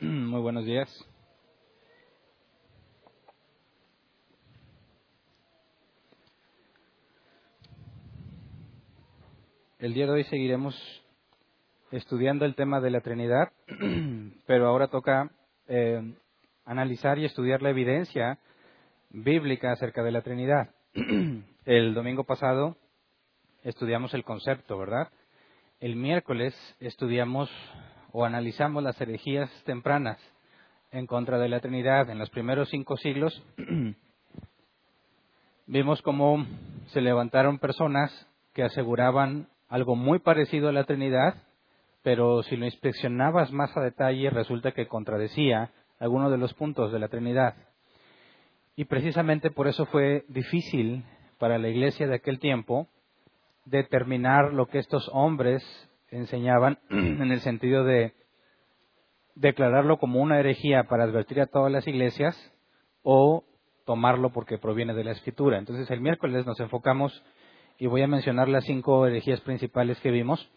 Muy buenos días. El día de hoy seguiremos estudiando el tema de la Trinidad, pero ahora toca eh, analizar y estudiar la evidencia bíblica acerca de la Trinidad. El domingo pasado estudiamos el concepto, ¿verdad? El miércoles estudiamos o analizamos las herejías tempranas en contra de la Trinidad en los primeros cinco siglos. Vimos cómo se levantaron personas que aseguraban algo muy parecido a la Trinidad, pero si lo inspeccionabas más a detalle resulta que contradecía algunos de los puntos de la Trinidad. Y precisamente por eso fue difícil para la iglesia de aquel tiempo determinar lo que estos hombres enseñaban en el sentido de declararlo como una herejía para advertir a todas las iglesias o tomarlo porque proviene de la escritura. Entonces el miércoles nos enfocamos y voy a mencionar las cinco herejías principales que vimos.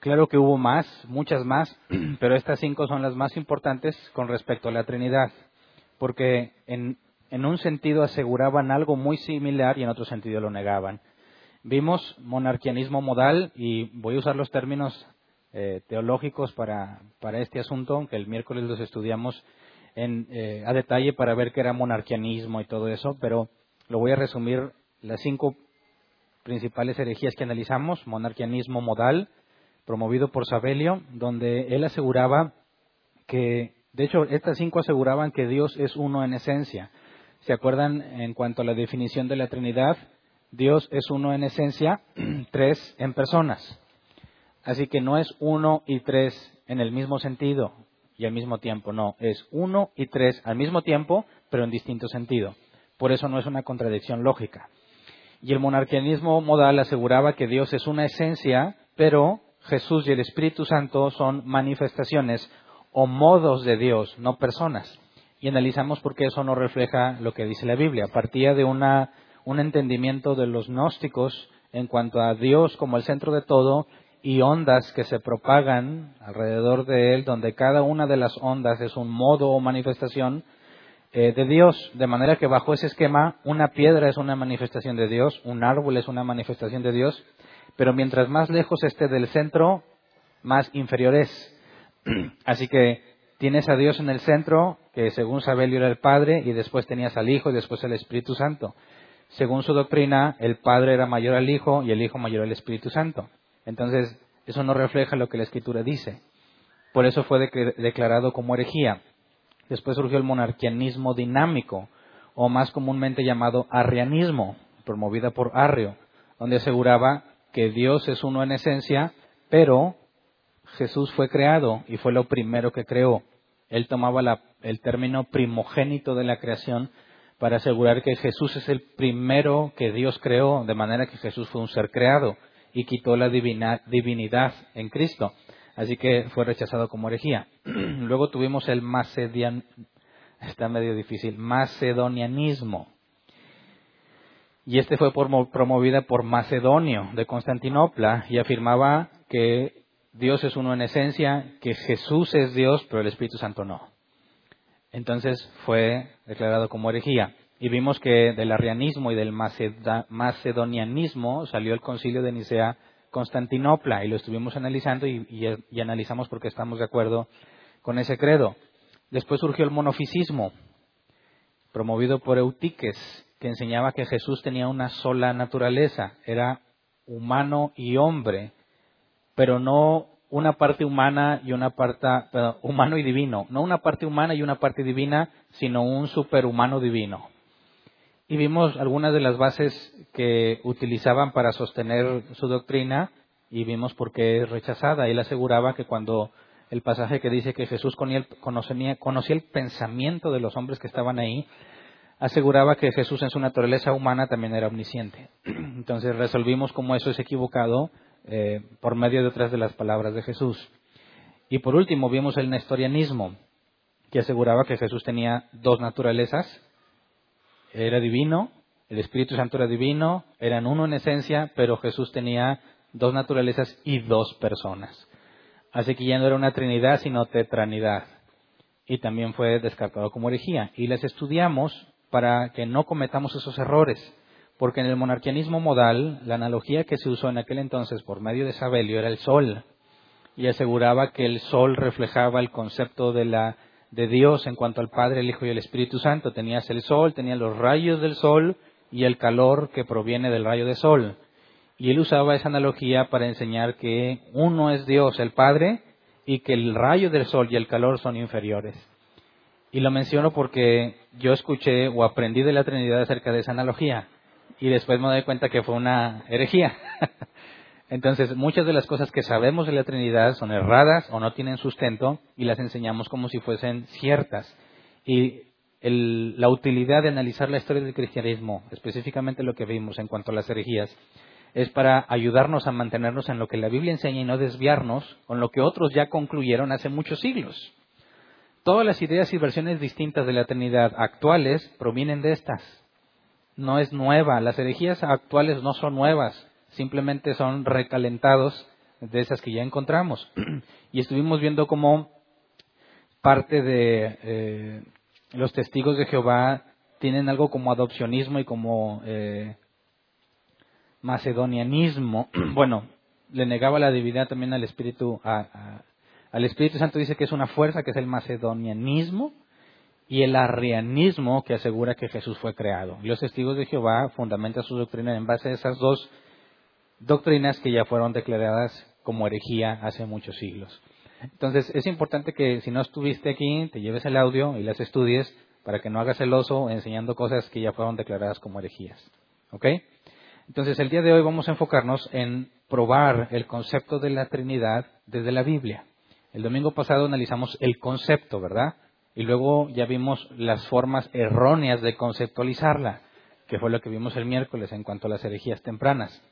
Claro que hubo más, muchas más, pero estas cinco son las más importantes con respecto a la Trinidad, porque en, en un sentido aseguraban algo muy similar y en otro sentido lo negaban. Vimos monarquianismo modal y voy a usar los términos eh, teológicos para, para, este asunto, aunque el miércoles los estudiamos en, eh, a detalle para ver qué era monarquianismo y todo eso, pero lo voy a resumir las cinco principales herejías que analizamos, monarquianismo modal, promovido por Sabelio, donde él aseguraba que, de hecho, estas cinco aseguraban que Dios es uno en esencia. ¿Se acuerdan en cuanto a la definición de la Trinidad? Dios es uno en esencia, tres en personas. Así que no es uno y tres en el mismo sentido y al mismo tiempo, no, es uno y tres al mismo tiempo, pero en distinto sentido. Por eso no es una contradicción lógica. Y el monarquianismo modal aseguraba que Dios es una esencia, pero Jesús y el Espíritu Santo son manifestaciones o modos de Dios, no personas. Y analizamos por qué eso no refleja lo que dice la Biblia. Partía de una, un entendimiento de los gnósticos en cuanto a Dios como el centro de todo y ondas que se propagan alrededor de él, donde cada una de las ondas es un modo o manifestación eh, de Dios, de manera que bajo ese esquema una piedra es una manifestación de Dios, un árbol es una manifestación de Dios, pero mientras más lejos esté del centro, más inferior es. Así que tienes a Dios en el centro, que según Sabelio era el Padre, y después tenías al Hijo y después el Espíritu Santo. Según su doctrina, el Padre era mayor al Hijo y el Hijo mayor al Espíritu Santo. Entonces, eso no refleja lo que la Escritura dice. Por eso fue declarado como herejía. Después surgió el monarquianismo dinámico, o más comúnmente llamado arrianismo, promovida por Arrio, donde aseguraba que Dios es uno en esencia, pero Jesús fue creado y fue lo primero que creó. Él tomaba el término primogénito de la creación para asegurar que Jesús es el primero que Dios creó, de manera que Jesús fue un ser creado y quitó la divinidad en Cristo. Así que fue rechazado como herejía. Luego tuvimos el macedian, está medio difícil, macedonianismo. Y este fue promovida por Macedonio de Constantinopla y afirmaba que Dios es uno en esencia, que Jesús es Dios, pero el Espíritu Santo no. Entonces fue declarado como herejía. Y vimos que del arrianismo y del macedonianismo salió el concilio de Nicea Constantinopla y lo estuvimos analizando y, y, analizamos porque estamos de acuerdo con ese credo. Después surgió el monofisismo, promovido por Eutiques, que enseñaba que Jesús tenía una sola naturaleza, era humano y hombre, pero no una parte humana y una parte humano y divino, no una parte humana y una parte divina, sino un superhumano divino. Y vimos algunas de las bases que utilizaban para sostener su doctrina y vimos por qué es rechazada. Él aseguraba que cuando el pasaje que dice que Jesús conocía, conocía el pensamiento de los hombres que estaban ahí, aseguraba que Jesús en su naturaleza humana también era omnisciente. Entonces resolvimos cómo eso es equivocado eh, por medio de otras de las palabras de Jesús. Y por último vimos el nestorianismo, que aseguraba que Jesús tenía dos naturalezas, era divino, el Espíritu Santo era divino, eran uno en esencia, pero Jesús tenía dos naturalezas y dos personas. Así que ya no era una trinidad, sino tetranidad. y también fue descartado como herejía. Y las estudiamos para que no cometamos esos errores, porque en el monarquianismo modal, la analogía que se usó en aquel entonces por medio de Sabelio era el sol, y aseguraba que el sol reflejaba el concepto de la de Dios en cuanto al Padre, el Hijo y el Espíritu Santo. Tenías el sol, tenías los rayos del sol y el calor que proviene del rayo de sol. Y él usaba esa analogía para enseñar que uno es Dios, el Padre, y que el rayo del sol y el calor son inferiores. Y lo menciono porque yo escuché o aprendí de la Trinidad acerca de esa analogía y después me doy cuenta que fue una herejía. Entonces, muchas de las cosas que sabemos de la Trinidad son erradas o no tienen sustento y las enseñamos como si fuesen ciertas. Y la utilidad de analizar la historia del cristianismo, específicamente lo que vimos en cuanto a las herejías, es para ayudarnos a mantenernos en lo que la Biblia enseña y no desviarnos con lo que otros ya concluyeron hace muchos siglos. Todas las ideas y versiones distintas de la Trinidad actuales provienen de estas. No es nueva, las herejías actuales no son nuevas, simplemente son recalentados de esas que ya encontramos. y estuvimos viendo cómo parte de eh, los testigos de Jehová tienen algo como adopcionismo y como eh, macedonianismo, bueno, le negaba la divinidad también al Espíritu, al Espíritu Santo. Dice que es una fuerza, que es el macedonianismo, y el arrianismo que asegura que Jesús fue creado. Los testigos de Jehová fundamentan su doctrina en base a esas dos doctrinas que ya fueron declaradas como herejía hace muchos siglos. Entonces, es importante que si no estuviste aquí, te lleves el audio y las estudies para que no hagas el oso enseñando cosas que ya fueron declaradas como herejías. ¿Ok? Entonces, el día de hoy vamos a enfocarnos en probar el concepto de la Trinidad desde la Biblia. El domingo pasado analizamos el concepto, ¿verdad? Y luego ya vimos las formas erróneas de conceptualizarla, que fue lo que vimos el miércoles en cuanto a las herejías tempranas.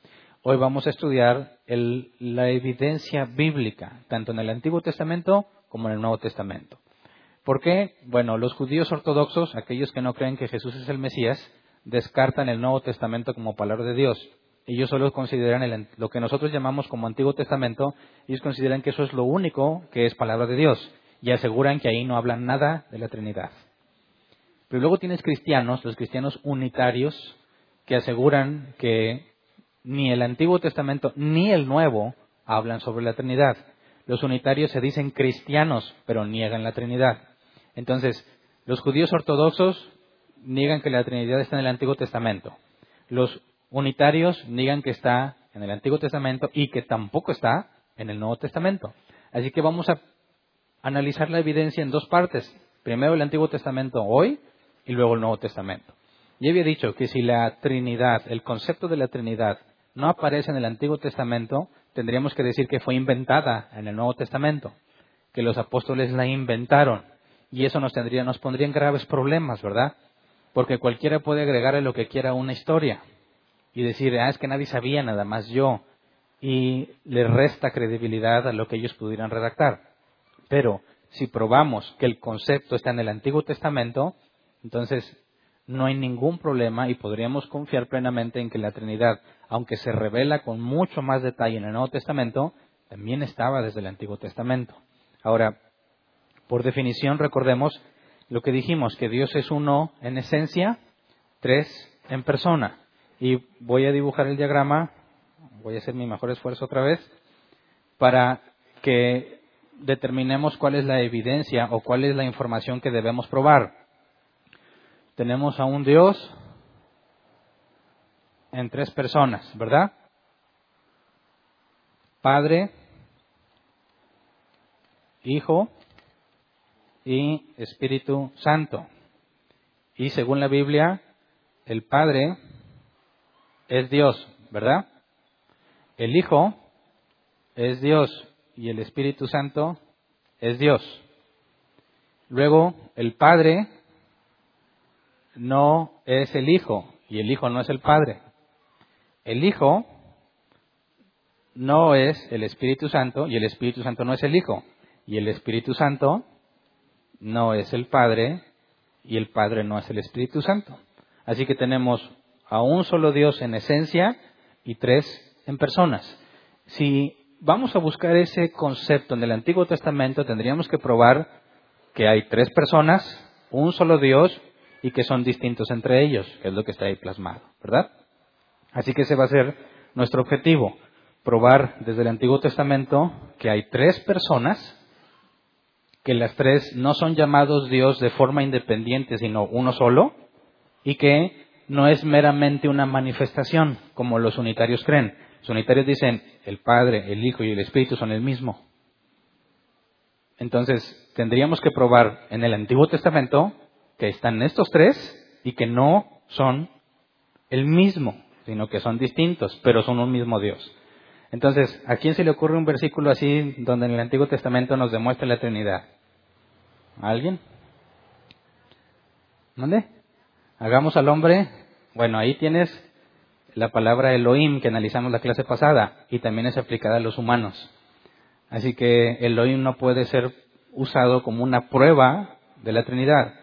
Hoy vamos a estudiar la evidencia bíblica, tanto en el Antiguo Testamento como en el Nuevo Testamento. ¿Por qué? Bueno, los judíos ortodoxos, aquellos que no creen que Jesús es el Mesías, descartan el Nuevo Testamento como palabra de Dios. Ellos solo consideran lo que nosotros llamamos como Antiguo Testamento, ellos consideran que eso es lo único que es palabra de Dios y aseguran que ahí no hablan nada de la Trinidad. Pero luego tienes cristianos, los cristianos unitarios, que aseguran que ni el Antiguo Testamento ni el Nuevo hablan sobre la Trinidad. Los unitarios se dicen cristianos, pero niegan la Trinidad. Entonces, los judíos ortodoxos niegan que la Trinidad está en el Antiguo Testamento. Los unitarios niegan que está en el Antiguo Testamento y que tampoco está en el Nuevo Testamento. Así que vamos a analizar la evidencia en dos partes. Primero el Antiguo Testamento hoy y luego el Nuevo Testamento. Ya había dicho que si la Trinidad, el concepto de la Trinidad, no aparece en el Antiguo Testamento, tendríamos que decir que fue inventada en el Nuevo Testamento, que los apóstoles la inventaron. Y eso nos, tendría, nos pondría en graves problemas, ¿verdad? Porque cualquiera puede agregarle lo que quiera a una historia y decir, ah, es que nadie sabía, nada más yo. Y le resta credibilidad a lo que ellos pudieran redactar. Pero si probamos que el concepto está en el Antiguo Testamento, entonces no hay ningún problema y podríamos confiar plenamente en que la Trinidad, aunque se revela con mucho más detalle en el Nuevo Testamento, también estaba desde el Antiguo Testamento. Ahora, por definición, recordemos lo que dijimos, que Dios es uno en esencia, tres en persona. Y voy a dibujar el diagrama, voy a hacer mi mejor esfuerzo otra vez, para que determinemos cuál es la evidencia o cuál es la información que debemos probar. Tenemos a un Dios en tres personas, ¿verdad? Padre, Hijo y Espíritu Santo. Y según la Biblia, el Padre es Dios, ¿verdad? El Hijo es Dios y el Espíritu Santo es Dios. Luego, el Padre no es el Hijo y el Hijo no es el Padre. El Hijo no es el Espíritu Santo y el Espíritu Santo no es el Hijo. Y el Espíritu Santo no es el Padre y el Padre no es el Espíritu Santo. Así que tenemos a un solo Dios en esencia y tres en personas. Si vamos a buscar ese concepto en el Antiguo Testamento, tendríamos que probar que hay tres personas, un solo Dios y que son distintos entre ellos, que es lo que está ahí plasmado, ¿verdad? Así que ese va a ser nuestro objetivo, probar desde el Antiguo Testamento que hay tres personas, que las tres no son llamados Dios de forma independiente, sino uno solo, y que no es meramente una manifestación, como los unitarios creen. Los unitarios dicen, el Padre, el Hijo y el Espíritu son el mismo. Entonces, tendríamos que probar en el Antiguo Testamento que están estos tres y que no son el mismo, sino que son distintos, pero son un mismo Dios. Entonces, ¿a quién se le ocurre un versículo así donde en el Antiguo Testamento nos demuestra la Trinidad? ¿A alguien? ¿Dónde? Hagamos al hombre. Bueno, ahí tienes la palabra Elohim que analizamos la clase pasada y también es aplicada a los humanos. Así que Elohim no puede ser usado como una prueba de la Trinidad,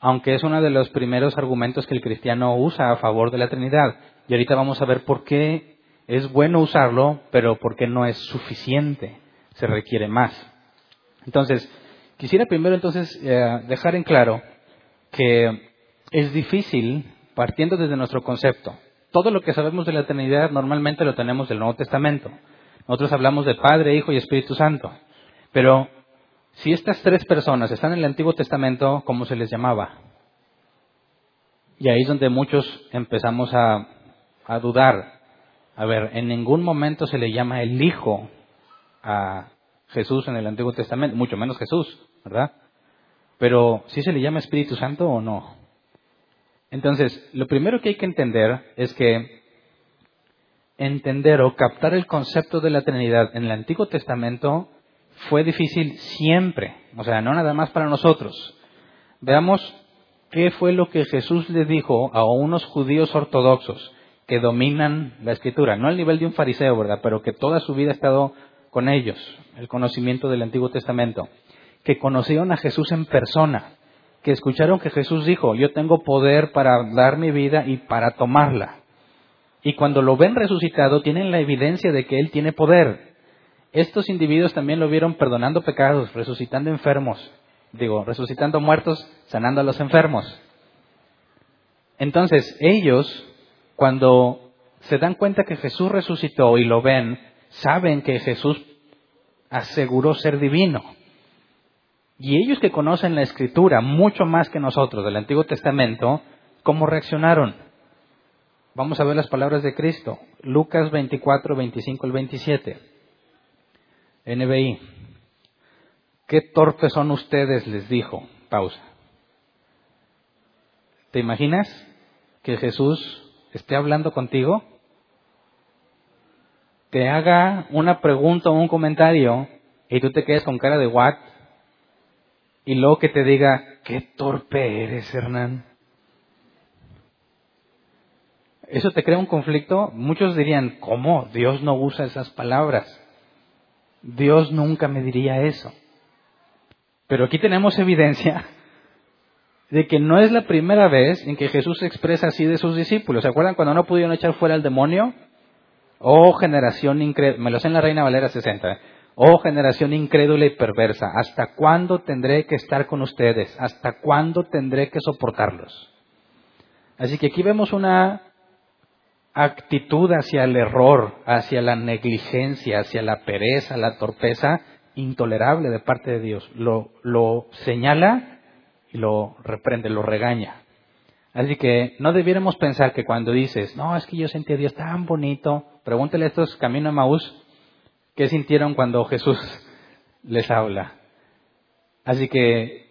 aunque es uno de los primeros argumentos que el cristiano usa a favor de la Trinidad. Y ahorita vamos a ver por qué es bueno usarlo, pero por qué no es suficiente, se requiere más. Entonces, quisiera primero entonces eh, dejar en claro que es difícil, partiendo desde nuestro concepto, todo lo que sabemos de la eternidad normalmente lo tenemos del Nuevo Testamento. Nosotros hablamos de Padre, Hijo y Espíritu Santo. Pero si estas tres personas están en el Antiguo Testamento, ¿cómo se les llamaba? Y ahí es donde muchos empezamos a, a dudar. A ver, en ningún momento se le llama el Hijo a Jesús en el Antiguo Testamento, mucho menos Jesús, ¿verdad? Pero ¿sí se le llama Espíritu Santo o no? Entonces, lo primero que hay que entender es que entender o captar el concepto de la Trinidad en el Antiguo Testamento fue difícil siempre, o sea, no nada más para nosotros. Veamos qué fue lo que Jesús le dijo a unos judíos ortodoxos que dominan la escritura, no al nivel de un fariseo, ¿verdad? Pero que toda su vida ha estado con ellos, el conocimiento del Antiguo Testamento, que conocieron a Jesús en persona, que escucharon que Jesús dijo, yo tengo poder para dar mi vida y para tomarla. Y cuando lo ven resucitado, tienen la evidencia de que Él tiene poder. Estos individuos también lo vieron perdonando pecados, resucitando enfermos, digo, resucitando muertos, sanando a los enfermos. Entonces, ellos, cuando se dan cuenta que Jesús resucitó y lo ven, saben que Jesús aseguró ser divino. Y ellos que conocen la escritura mucho más que nosotros del Antiguo Testamento, ¿cómo reaccionaron? Vamos a ver las palabras de Cristo. Lucas 24, 25 al 27. NBI. Qué torpes son ustedes, les dijo. Pausa. ¿Te imaginas que Jesús esté hablando contigo? Te haga una pregunta o un comentario y tú te quedes con cara de what? Y luego que te diga, qué torpe eres, Hernán. Eso te crea un conflicto. Muchos dirían, ¿cómo? Dios no usa esas palabras. Dios nunca me diría eso. Pero aquí tenemos evidencia de que no es la primera vez en que Jesús se expresa así de sus discípulos. ¿Se acuerdan cuando no pudieron echar fuera al demonio? Oh, generación increíble. Me lo sé en la Reina Valera 60. Oh generación incrédula y perversa, ¿hasta cuándo tendré que estar con ustedes? ¿Hasta cuándo tendré que soportarlos? Así que aquí vemos una actitud hacia el error, hacia la negligencia, hacia la pereza, la torpeza intolerable de parte de Dios. Lo, señala y lo reprende, lo regaña. Así que no debiéramos pensar que cuando dices, no, es que yo sentí a Dios tan bonito, pregúntele a estos camino a Maús, ¿Qué sintieron cuando Jesús les habla? Así que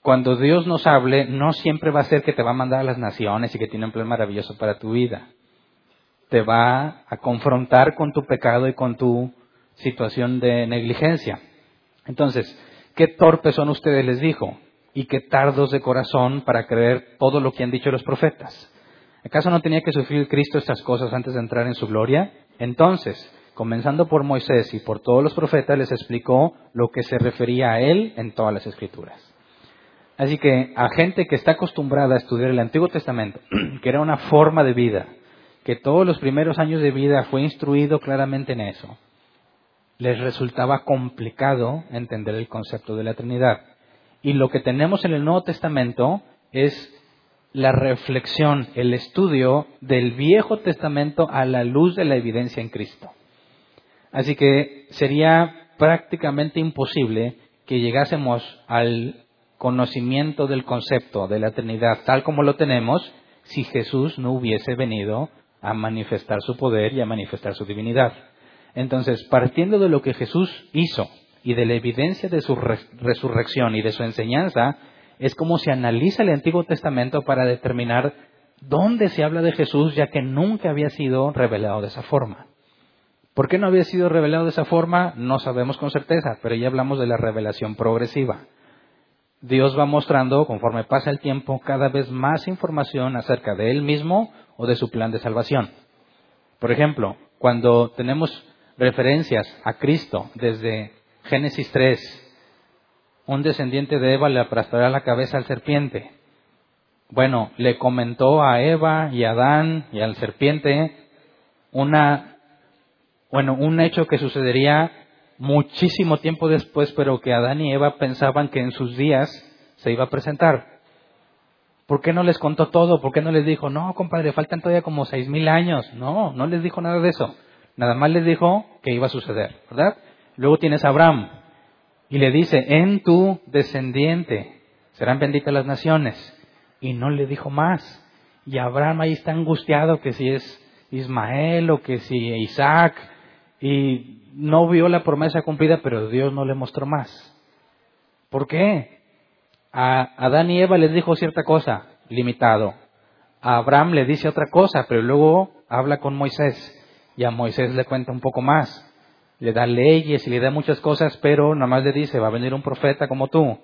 cuando Dios nos hable, no siempre va a ser que te va a mandar a las naciones y que tiene un plan maravilloso para tu vida. Te va a confrontar con tu pecado y con tu situación de negligencia. Entonces, qué torpes son ustedes, les dijo, y qué tardos de corazón para creer todo lo que han dicho los profetas. ¿Acaso no tenía que sufrir Cristo estas cosas antes de entrar en su gloria? Entonces, comenzando por Moisés y por todos los profetas, les explicó lo que se refería a él en todas las escrituras. Así que a gente que está acostumbrada a estudiar el Antiguo Testamento, que era una forma de vida, que todos los primeros años de vida fue instruido claramente en eso, les resultaba complicado entender el concepto de la Trinidad. Y lo que tenemos en el Nuevo Testamento es la reflexión, el estudio del Viejo Testamento a la luz de la evidencia en Cristo. Así que sería prácticamente imposible que llegásemos al conocimiento del concepto de la Trinidad tal como lo tenemos si Jesús no hubiese venido a manifestar su poder y a manifestar su divinidad. Entonces, partiendo de lo que Jesús hizo y de la evidencia de su resurrección y de su enseñanza, es como se analiza el Antiguo Testamento para determinar dónde se habla de Jesús, ya que nunca había sido revelado de esa forma. ¿Por qué no había sido revelado de esa forma? No sabemos con certeza, pero ya hablamos de la revelación progresiva. Dios va mostrando, conforme pasa el tiempo, cada vez más información acerca de Él mismo o de su plan de salvación. Por ejemplo, cuando tenemos referencias a Cristo desde Génesis 3, un descendiente de Eva le aplastará la cabeza al serpiente. Bueno, le comentó a Eva y a Adán y al serpiente una, bueno, un hecho que sucedería muchísimo tiempo después, pero que Adán y Eva pensaban que en sus días se iba a presentar. ¿Por qué no les contó todo? ¿Por qué no les dijo, no, compadre, faltan todavía como seis mil años? No, no les dijo nada de eso. Nada más les dijo que iba a suceder, ¿verdad? Luego tienes a Abraham y le dice, en tu descendiente serán benditas las naciones. Y no le dijo más. Y Abraham ahí está angustiado que si es Ismael o que si Isaac. Y no vio la promesa cumplida, pero Dios no le mostró más. ¿Por qué? A Adán y Eva les dijo cierta cosa, limitado. A Abraham le dice otra cosa, pero luego habla con Moisés. Y a Moisés le cuenta un poco más le da leyes y le da muchas cosas, pero nada más le dice, va a venir un profeta como tú.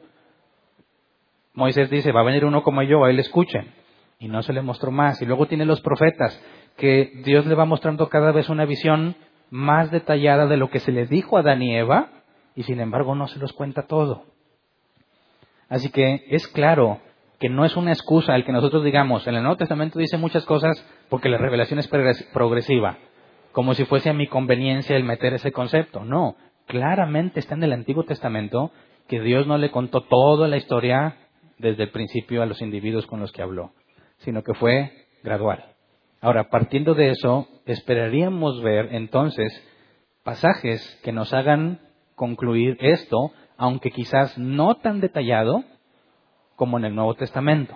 Moisés dice, va a venir uno como yo, a él escuchen. Y no se le mostró más. Y luego tiene los profetas, que Dios le va mostrando cada vez una visión más detallada de lo que se le dijo a Adán y Eva, y sin embargo no se los cuenta todo. Así que es claro que no es una excusa el que nosotros digamos, en el Nuevo Testamento dice muchas cosas porque la revelación es progresiva como si fuese a mi conveniencia el meter ese concepto. No, claramente está en el Antiguo Testamento que Dios no le contó toda la historia desde el principio a los individuos con los que habló, sino que fue gradual. Ahora, partiendo de eso, esperaríamos ver entonces pasajes que nos hagan concluir esto, aunque quizás no tan detallado como en el Nuevo Testamento.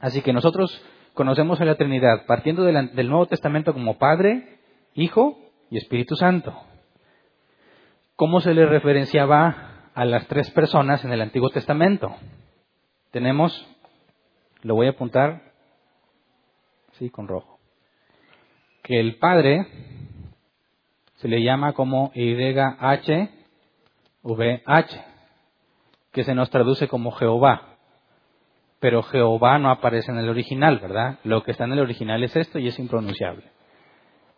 Así que nosotros conocemos a la Trinidad partiendo del Nuevo Testamento como Padre, Hijo y Espíritu Santo. ¿Cómo se le referenciaba a las tres personas en el Antiguo Testamento? Tenemos, lo voy a apuntar, sí, con rojo, que el Padre se le llama como YHVH, que se nos traduce como Jehová. Pero Jehová no aparece en el original, ¿verdad? Lo que está en el original es esto y es impronunciable.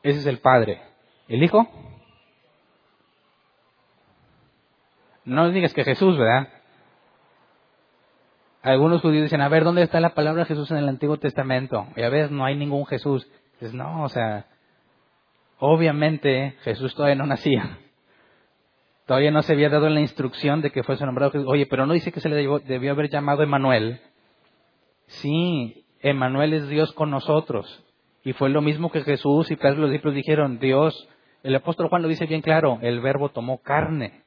Ese es el Padre. ¿El Hijo? No digas que Jesús, ¿verdad? Algunos judíos dicen, a ver, ¿dónde está la palabra Jesús en el Antiguo Testamento? Y a veces no hay ningún Jesús. Dices, no, o sea, obviamente Jesús todavía no nacía. Todavía no se había dado la instrucción de que fuese nombrado Jesús. Oye, pero no dice que se le debió haber llamado Emanuel. Sí, Emanuel es Dios con nosotros. Y fue lo mismo que Jesús y los discípulos dijeron, Dios, el apóstol Juan lo dice bien claro, el verbo tomó carne.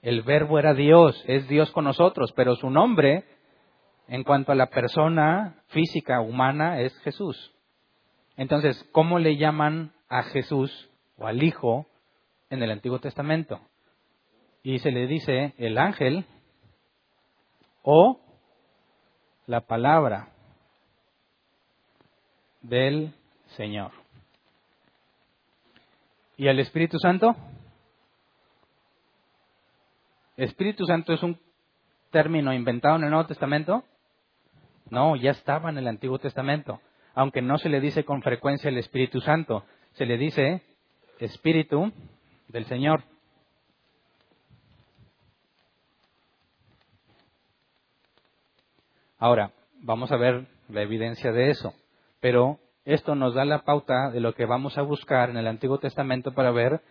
El verbo era Dios, es Dios con nosotros, pero su nombre, en cuanto a la persona física humana, es Jesús. Entonces, ¿cómo le llaman a Jesús o al Hijo en el Antiguo Testamento? Y se le dice el ángel o la palabra del Señor. ¿Y al Espíritu Santo? ¿Espíritu Santo es un término inventado en el Nuevo Testamento? No, ya estaba en el Antiguo Testamento. Aunque no se le dice con frecuencia el Espíritu Santo, se le dice Espíritu del Señor. Ahora, vamos a ver la evidencia de eso. Pero esto nos da la pauta de lo que vamos a buscar en el Antiguo Testamento para ver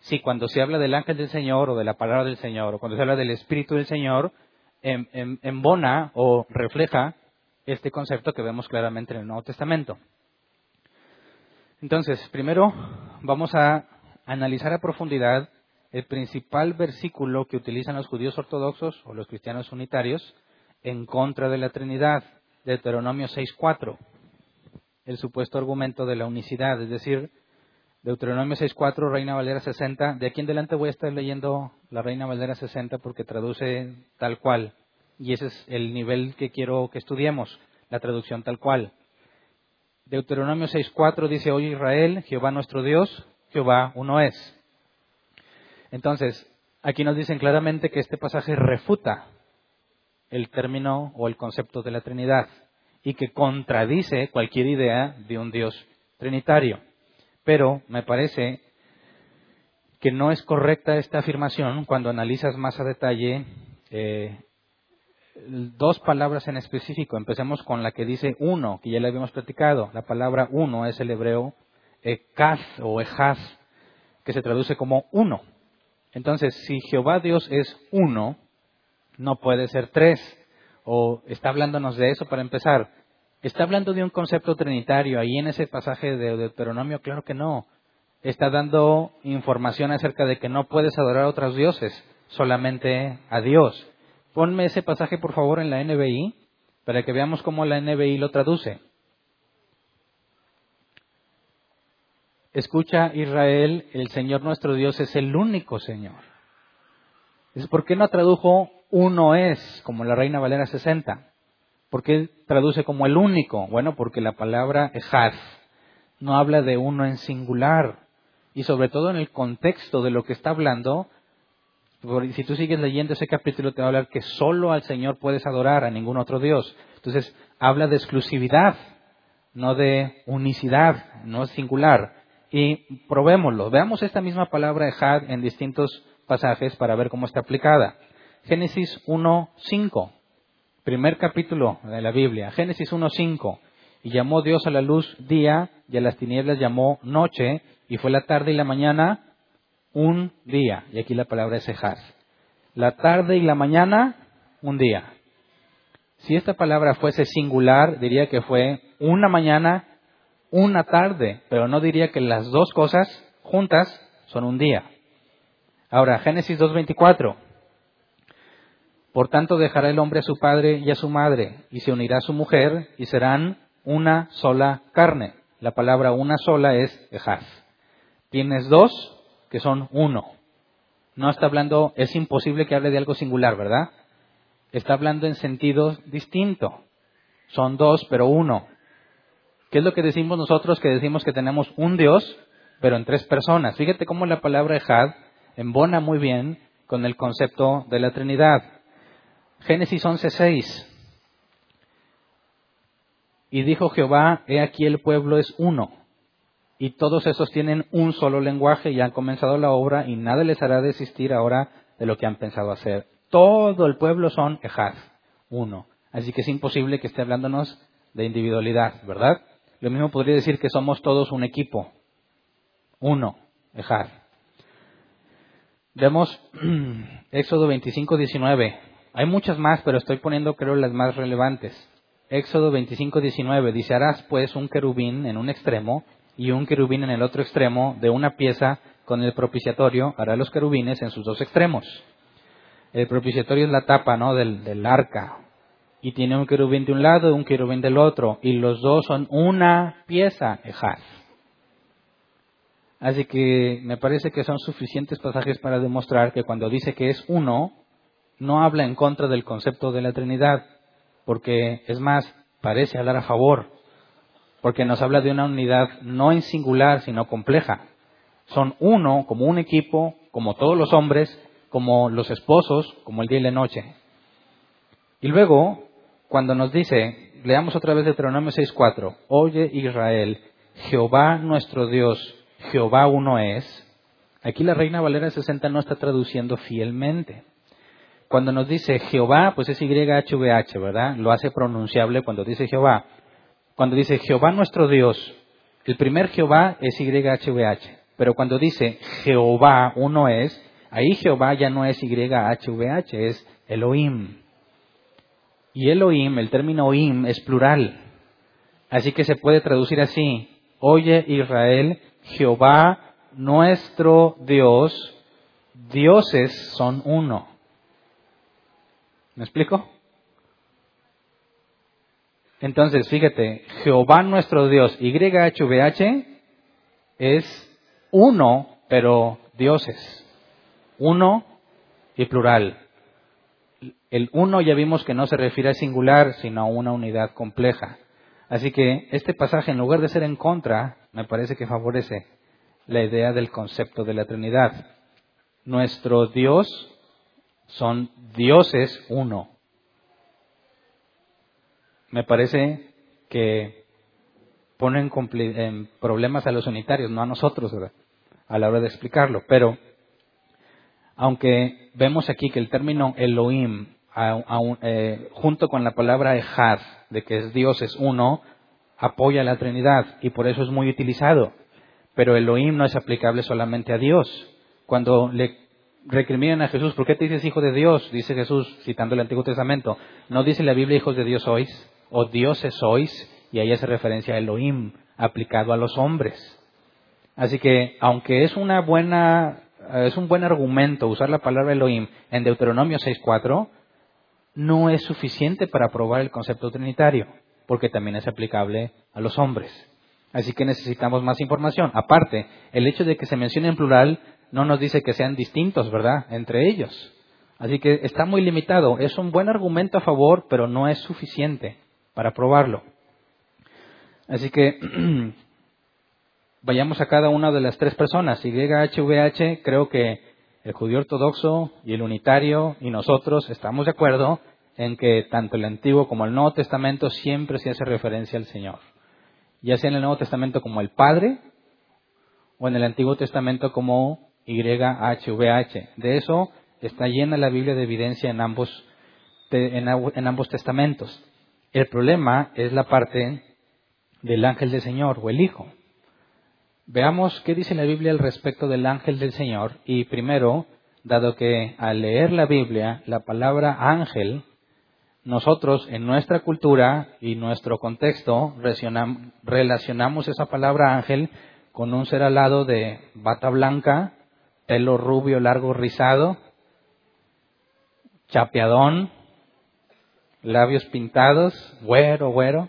si cuando se habla del ángel del Señor o de la palabra del Señor o cuando se habla del Espíritu del Señor, embona o refleja este concepto que vemos claramente en el Nuevo Testamento. Entonces, primero vamos a analizar a profundidad el principal versículo que utilizan los judíos ortodoxos o los cristianos unitarios en contra de la Trinidad, Deuteronomio 6.4, el supuesto argumento de la unicidad, es decir, Deuteronomio 6.4, Reina Valera 60. De aquí en adelante voy a estar leyendo la Reina Valera 60 porque traduce tal cual. Y ese es el nivel que quiero que estudiemos, la traducción tal cual. Deuteronomio 6.4 dice, oye Israel, Jehová nuestro Dios, Jehová uno es. Entonces, aquí nos dicen claramente que este pasaje refuta el término o el concepto de la Trinidad y que contradice cualquier idea de un Dios trinitario. Pero me parece que no es correcta esta afirmación cuando analizas más a detalle eh, dos palabras en específico. Empecemos con la que dice uno, que ya le habíamos platicado. La palabra uno es el hebreo ekaz o ejaz, que se traduce como uno. Entonces, si Jehová Dios es uno, no puede ser tres. O está hablándonos de eso para empezar. ¿Está hablando de un concepto trinitario ahí en ese pasaje de Deuteronomio? Claro que no. Está dando información acerca de que no puedes adorar a otros dioses, solamente a Dios. Ponme ese pasaje, por favor, en la NBI, para que veamos cómo la NBI lo traduce. Escucha, Israel, el Señor nuestro Dios es el único Señor. ¿Por qué no tradujo uno es, como la Reina Valera 60? ¿Por qué traduce como el único? Bueno, porque la palabra ejad no habla de uno en singular. Y sobre todo en el contexto de lo que está hablando, si tú sigues leyendo ese capítulo te va a hablar que solo al Señor puedes adorar, a ningún otro Dios. Entonces, habla de exclusividad, no de unicidad, no es singular. Y probémoslo. Veamos esta misma palabra ejad en distintos pasajes para ver cómo está aplicada. Génesis 1.5 primer capítulo de la Biblia, Génesis 1.5. Y llamó Dios a la luz día y a las tinieblas llamó noche y fue la tarde y la mañana un día. Y aquí la palabra es ejar. La tarde y la mañana un día. Si esta palabra fuese singular, diría que fue una mañana, una tarde, pero no diría que las dos cosas juntas son un día. Ahora, Génesis 2.24. Por tanto dejará el hombre a su padre y a su madre, y se unirá a su mujer, y serán una sola carne. La palabra una sola es ejaz. Tienes dos que son uno. No está hablando, es imposible que hable de algo singular, ¿verdad? Está hablando en sentido distinto. Son dos, pero uno. ¿Qué es lo que decimos nosotros? Que decimos que tenemos un Dios, pero en tres personas. Fíjate cómo la palabra ejad embona muy bien con el concepto de la Trinidad. Génesis 11:6. Y dijo Jehová, he aquí el pueblo es uno, y todos esos tienen un solo lenguaje y han comenzado la obra y nada les hará desistir ahora de lo que han pensado hacer. Todo el pueblo son ejad, uno. Así que es imposible que esté hablándonos de individualidad, ¿verdad? Lo mismo podría decir que somos todos un equipo, uno, ejad. Vemos Éxodo 25, 19. Hay muchas más, pero estoy poniendo creo las más relevantes. Éxodo 25, 19 dice, harás pues un querubín en un extremo y un querubín en el otro extremo de una pieza con el propiciatorio, hará los querubines en sus dos extremos. El propiciatorio es la tapa, ¿no? Del, arca. Y tiene un querubín de un lado y un querubín del otro. Y los dos son una pieza, ejaz. Así que me parece que son suficientes pasajes para demostrar que cuando dice que es uno, no habla en contra del concepto de la Trinidad, porque es más, parece hablar a favor, porque nos habla de una unidad no en singular, sino compleja. Son uno, como un equipo, como todos los hombres, como los esposos, como el día y la noche. Y luego, cuando nos dice, leamos otra vez Deuteronomio 6.4, oye Israel, Jehová nuestro Dios, Jehová uno es, aquí la Reina Valera 60 no está traduciendo fielmente. Cuando nos dice Jehová, pues es YHVH, ¿verdad? Lo hace pronunciable cuando dice Jehová. Cuando dice Jehová nuestro Dios, el primer Jehová es YHVH. Pero cuando dice Jehová uno es, ahí Jehová ya no es YHVH, es Elohim. Y Elohim, el término Oim, es plural. Así que se puede traducir así. Oye Israel, Jehová nuestro Dios, dioses son uno. ¿Me explico? Entonces, fíjate, Jehová nuestro Dios, YHVH, es uno, pero dioses. Uno y plural. El uno ya vimos que no se refiere a singular, sino a una unidad compleja. Así que este pasaje, en lugar de ser en contra, me parece que favorece la idea del concepto de la Trinidad. Nuestro Dios son dioses uno. Me parece que ponen en problemas a los unitarios, no a nosotros, a la hora de explicarlo. Pero aunque vemos aquí que el término Elohim, eh, junto con la palabra Ejad, de que es Dios es uno, apoya la Trinidad y por eso es muy utilizado. Pero Elohim no es aplicable solamente a Dios. Cuando le recriminan a Jesús, ¿por qué te dices hijo de Dios? Dice Jesús, citando el Antiguo Testamento. No dice la Biblia hijos de Dios sois, o dioses sois, y ahí hace referencia a Elohim, aplicado a los hombres. Así que, aunque es una buena es un buen argumento usar la palabra Elohim en Deuteronomio 6.4, no es suficiente para probar el concepto trinitario, porque también es aplicable a los hombres. Así que necesitamos más información. Aparte, el hecho de que se mencione en plural no nos dice que sean distintos, ¿verdad?, entre ellos. Así que está muy limitado. Es un buen argumento a favor, pero no es suficiente para probarlo. Así que vayamos a cada una de las tres personas. YHVH, creo que el judío ortodoxo y el unitario y nosotros estamos de acuerdo en que tanto el Antiguo como el Nuevo Testamento siempre se hace referencia al Señor. Ya sea en el Nuevo Testamento como el Padre o en el Antiguo Testamento como YHVH. De eso está llena la Biblia de evidencia en ambos, en ambos testamentos. El problema es la parte del ángel del Señor o el Hijo. Veamos qué dice la Biblia al respecto del ángel del Señor y primero, dado que al leer la Biblia, la palabra ángel, nosotros en nuestra cultura y nuestro contexto relacionamos esa palabra ángel con un ser alado de bata blanca, pelo rubio largo rizado, chapeadón, labios pintados, güero, güero.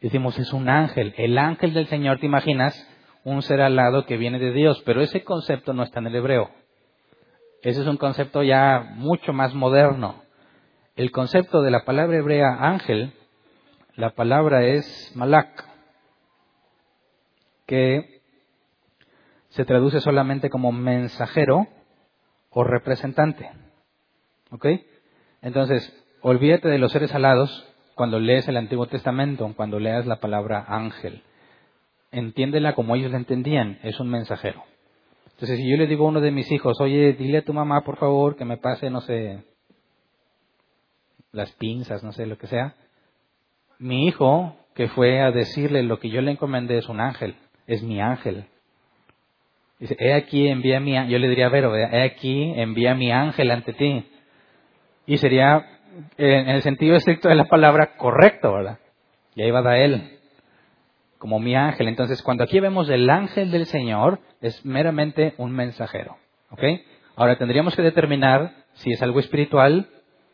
Decimos, es un ángel. El ángel del Señor, ¿te imaginas? un ser alado que viene de Dios, pero ese concepto no está en el hebreo. Ese es un concepto ya mucho más moderno. El concepto de la palabra hebrea ángel, la palabra es malak, que se traduce solamente como mensajero o representante. ¿Ok? Entonces, olvídate de los seres alados cuando lees el Antiguo Testamento, cuando leas la palabra ángel entiéndela como ellos la entendían, es un mensajero. Entonces, si yo le digo a uno de mis hijos, oye, dile a tu mamá, por favor, que me pase, no sé, las pinzas, no sé, lo que sea, mi hijo, que fue a decirle lo que yo le encomendé, es un ángel, es mi ángel. Dice, he aquí, envía mi. Yo le diría, Vero, he aquí, envía mi ángel ante ti. Y sería, en el sentido estricto de la palabra, correcto, ¿verdad? Y ahí va a como mi ángel. Entonces, cuando aquí vemos el ángel del Señor, es meramente un mensajero. ¿Ok? Ahora tendríamos que determinar si es algo espiritual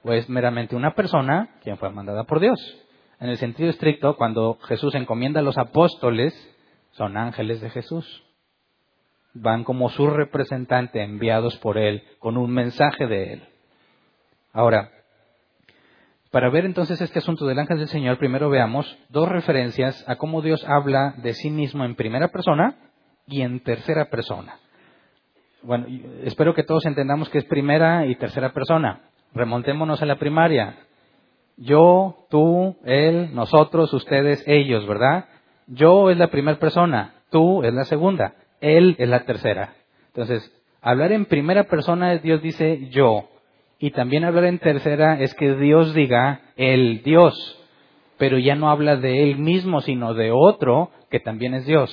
o es meramente una persona quien fue mandada por Dios. En el sentido estricto, cuando Jesús encomienda a los apóstoles, son ángeles de Jesús. Van como su representante enviados por Él, con un mensaje de Él. Ahora, para ver entonces este asunto del ángel del Señor, primero veamos dos referencias a cómo Dios habla de sí mismo en primera persona y en tercera persona. Bueno, espero que todos entendamos que es primera y tercera persona. Remontémonos a la primaria. Yo, tú, él, nosotros, ustedes, ellos, ¿verdad? Yo es la primera persona, tú es la segunda, él es la tercera. Entonces, hablar en primera persona, Dios dice yo. Y también hablar en tercera es que Dios diga el Dios, pero ya no habla de Él mismo, sino de otro que también es Dios.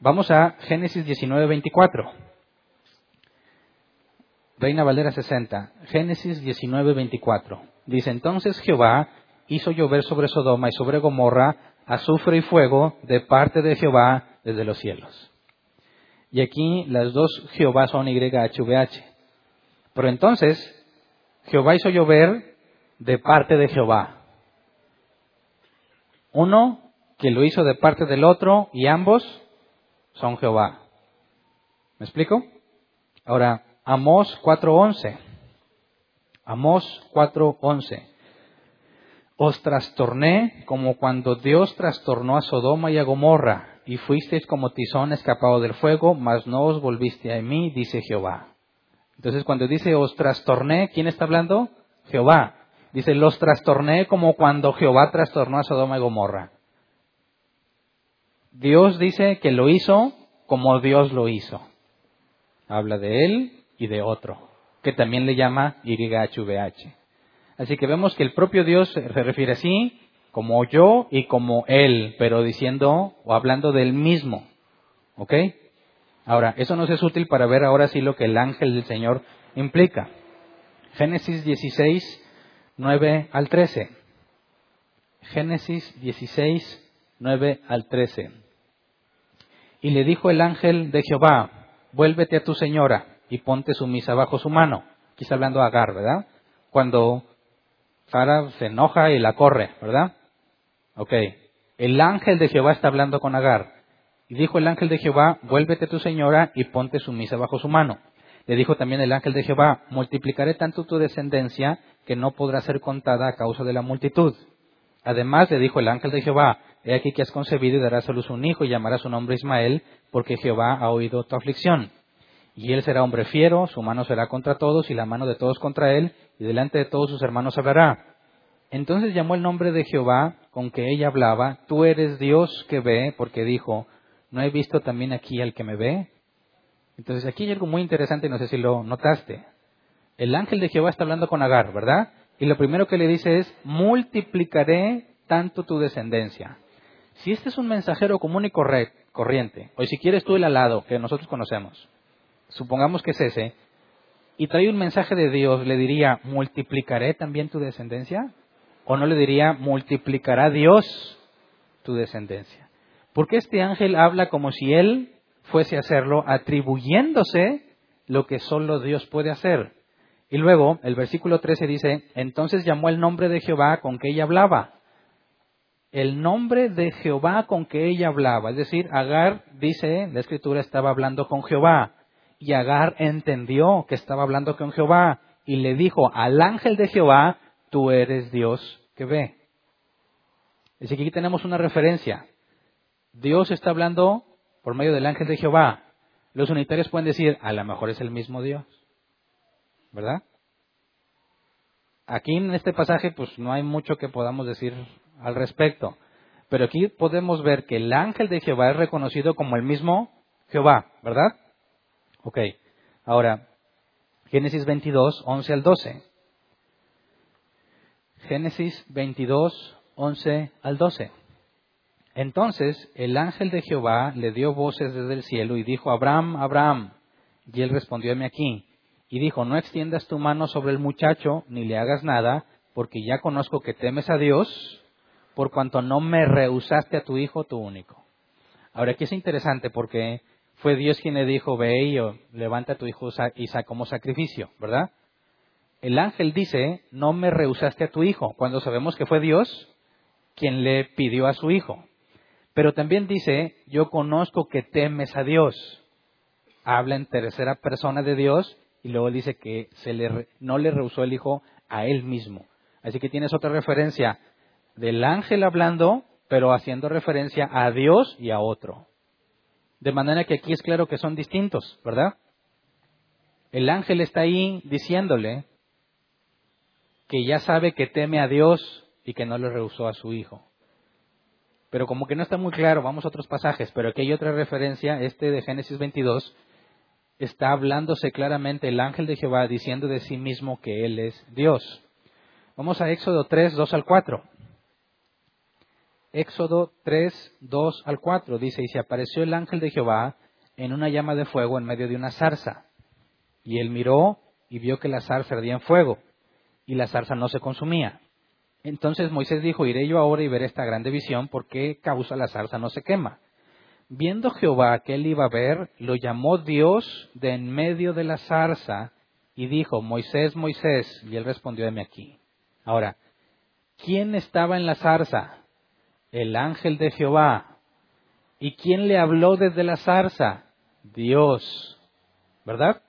Vamos a Génesis 19, 24. Reina Valera 60. Génesis 19, 24. Dice, entonces Jehová hizo llover sobre Sodoma y sobre Gomorra azufre y fuego de parte de Jehová desde los cielos. Y aquí las dos Jehová son YHVH. Pero entonces, Jehová hizo llover de parte de Jehová. Uno que lo hizo de parte del otro y ambos son Jehová. ¿Me explico? Ahora, Amós 4.11. Amós 4.11. Os trastorné como cuando Dios trastornó a Sodoma y a Gomorra, y fuisteis como tizón escapado del fuego, mas no os volviste a mí, dice Jehová. Entonces, cuando dice os trastorné, ¿quién está hablando? Jehová. Dice, los trastorné como cuando Jehová trastornó a Sodoma y Gomorra. Dios dice que lo hizo como Dios lo hizo. Habla de él y de otro, que también le llama YHVH. Así que vemos que el propio Dios se refiere así, como yo y como él, pero diciendo o hablando del mismo. ¿Ok? Ahora, eso nos es útil para ver ahora sí lo que el ángel del Señor implica. Génesis 16, 9 al 13. Génesis 16, 9 al 13. Y le dijo el ángel de Jehová, vuélvete a tu señora y ponte sumisa bajo su mano. Aquí está hablando Agar, ¿verdad? Cuando Sara se enoja y la corre, ¿verdad? Ok. El ángel de Jehová está hablando con Agar. Y dijo el ángel de Jehová, vuélvete tu señora y ponte sumisa bajo su mano. Le dijo también el ángel de Jehová, multiplicaré tanto tu descendencia que no podrá ser contada a causa de la multitud. Además le dijo el ángel de Jehová, he aquí que has concebido y darás a luz un hijo y llamarás su nombre Ismael, porque Jehová ha oído tu aflicción. Y él será hombre fiero, su mano será contra todos y la mano de todos contra él, y delante de todos sus hermanos hablará. Entonces llamó el nombre de Jehová con que ella hablaba, tú eres Dios que ve, porque dijo, ¿no he visto también aquí al que me ve? Entonces aquí hay algo muy interesante, no sé si lo notaste. El ángel de Jehová está hablando con Agar, ¿verdad? Y lo primero que le dice es, multiplicaré tanto tu descendencia. Si este es un mensajero común y corriente, o si quieres tú el alado, que nosotros conocemos, supongamos que es ese, y trae un mensaje de Dios, ¿le diría, multiplicaré también tu descendencia? ¿O no le diría, multiplicará Dios tu descendencia? Porque este ángel habla como si él fuese a hacerlo atribuyéndose lo que solo Dios puede hacer. Y luego el versículo 13 dice, entonces llamó el nombre de Jehová con que ella hablaba. El nombre de Jehová con que ella hablaba. Es decir, Agar, dice, la escritura estaba hablando con Jehová. Y Agar entendió que estaba hablando con Jehová. Y le dijo al ángel de Jehová, tú eres Dios que ve. Es decir, aquí tenemos una referencia. Dios está hablando por medio del ángel de Jehová. Los unitarios pueden decir, a lo mejor es el mismo Dios. ¿Verdad? Aquí en este pasaje pues no hay mucho que podamos decir al respecto. Pero aquí podemos ver que el ángel de Jehová es reconocido como el mismo Jehová, ¿verdad? Ok. Ahora, Génesis 22, 11 al 12. Génesis 22, 11 al 12. Entonces el ángel de Jehová le dio voces desde el cielo y dijo, Abraham, Abraham. Y él respondió, aquí. Y dijo, no extiendas tu mano sobre el muchacho, ni le hagas nada, porque ya conozco que temes a Dios, por cuanto no me rehusaste a tu hijo, tu único. Ahora aquí es interesante porque fue Dios quien le dijo, ve y levanta a tu hijo Isaac como sacrificio, ¿verdad? El ángel dice, no me rehusaste a tu hijo, cuando sabemos que fue Dios quien le pidió a su hijo. Pero también dice, yo conozco que temes a Dios. Habla en tercera persona de Dios y luego dice que se le, no le rehusó el Hijo a él mismo. Así que tienes otra referencia del ángel hablando, pero haciendo referencia a Dios y a otro. De manera que aquí es claro que son distintos, ¿verdad? El ángel está ahí diciéndole que ya sabe que teme a Dios y que no le rehusó a su Hijo pero como que no está muy claro, vamos a otros pasajes, pero aquí hay otra referencia, este de Génesis 22, está hablándose claramente el ángel de Jehová diciendo de sí mismo que Él es Dios. Vamos a Éxodo 3, 2 al 4. Éxodo 3, 2 al 4 dice, y se apareció el ángel de Jehová en una llama de fuego en medio de una zarza. Y él miró y vio que la zarza ardía en fuego, y la zarza no se consumía. Entonces Moisés dijo, iré yo ahora y veré esta grande visión, ¿por qué causa la zarza no se quema? Viendo Jehová que él iba a ver, lo llamó Dios de en medio de la zarza y dijo, Moisés, Moisés, y él respondió, heme aquí. Ahora, ¿quién estaba en la zarza? El ángel de Jehová. ¿Y quién le habló desde la zarza? Dios. ¿Verdad?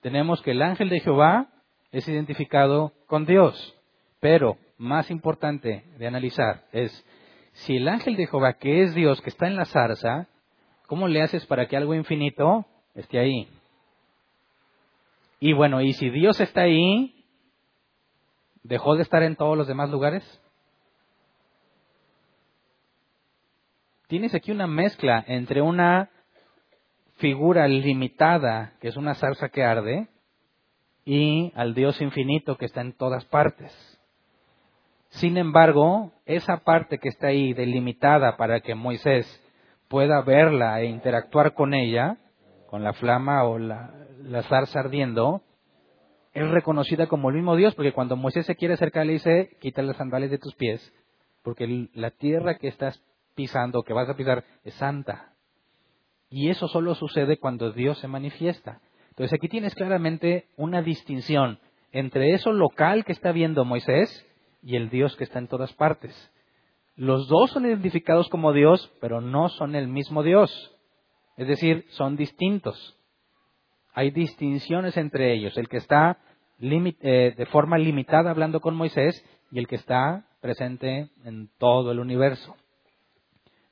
Tenemos que el ángel de Jehová es identificado con Dios. Pero, más importante de analizar es, si el ángel de Jehová, que es Dios, que está en la zarza, ¿cómo le haces para que algo infinito esté ahí? Y bueno, y si Dios está ahí, ¿dejó de estar en todos los demás lugares? Tienes aquí una mezcla entre una figura limitada, que es una zarza que arde, y al Dios infinito que está en todas partes. Sin embargo, esa parte que está ahí delimitada para que Moisés pueda verla e interactuar con ella, con la flama o la, zarza ardiendo, es reconocida como el mismo Dios, porque cuando Moisés se quiere acercar le dice, quita las sandalias de tus pies, porque la tierra que estás pisando, que vas a pisar, es santa. Y eso solo sucede cuando Dios se manifiesta. Entonces aquí tienes claramente una distinción entre eso local que está viendo Moisés y el Dios que está en todas partes. Los dos son identificados como Dios, pero no son el mismo Dios. Es decir, son distintos. Hay distinciones entre ellos. El que está eh, de forma limitada hablando con Moisés y el que está presente en todo el universo.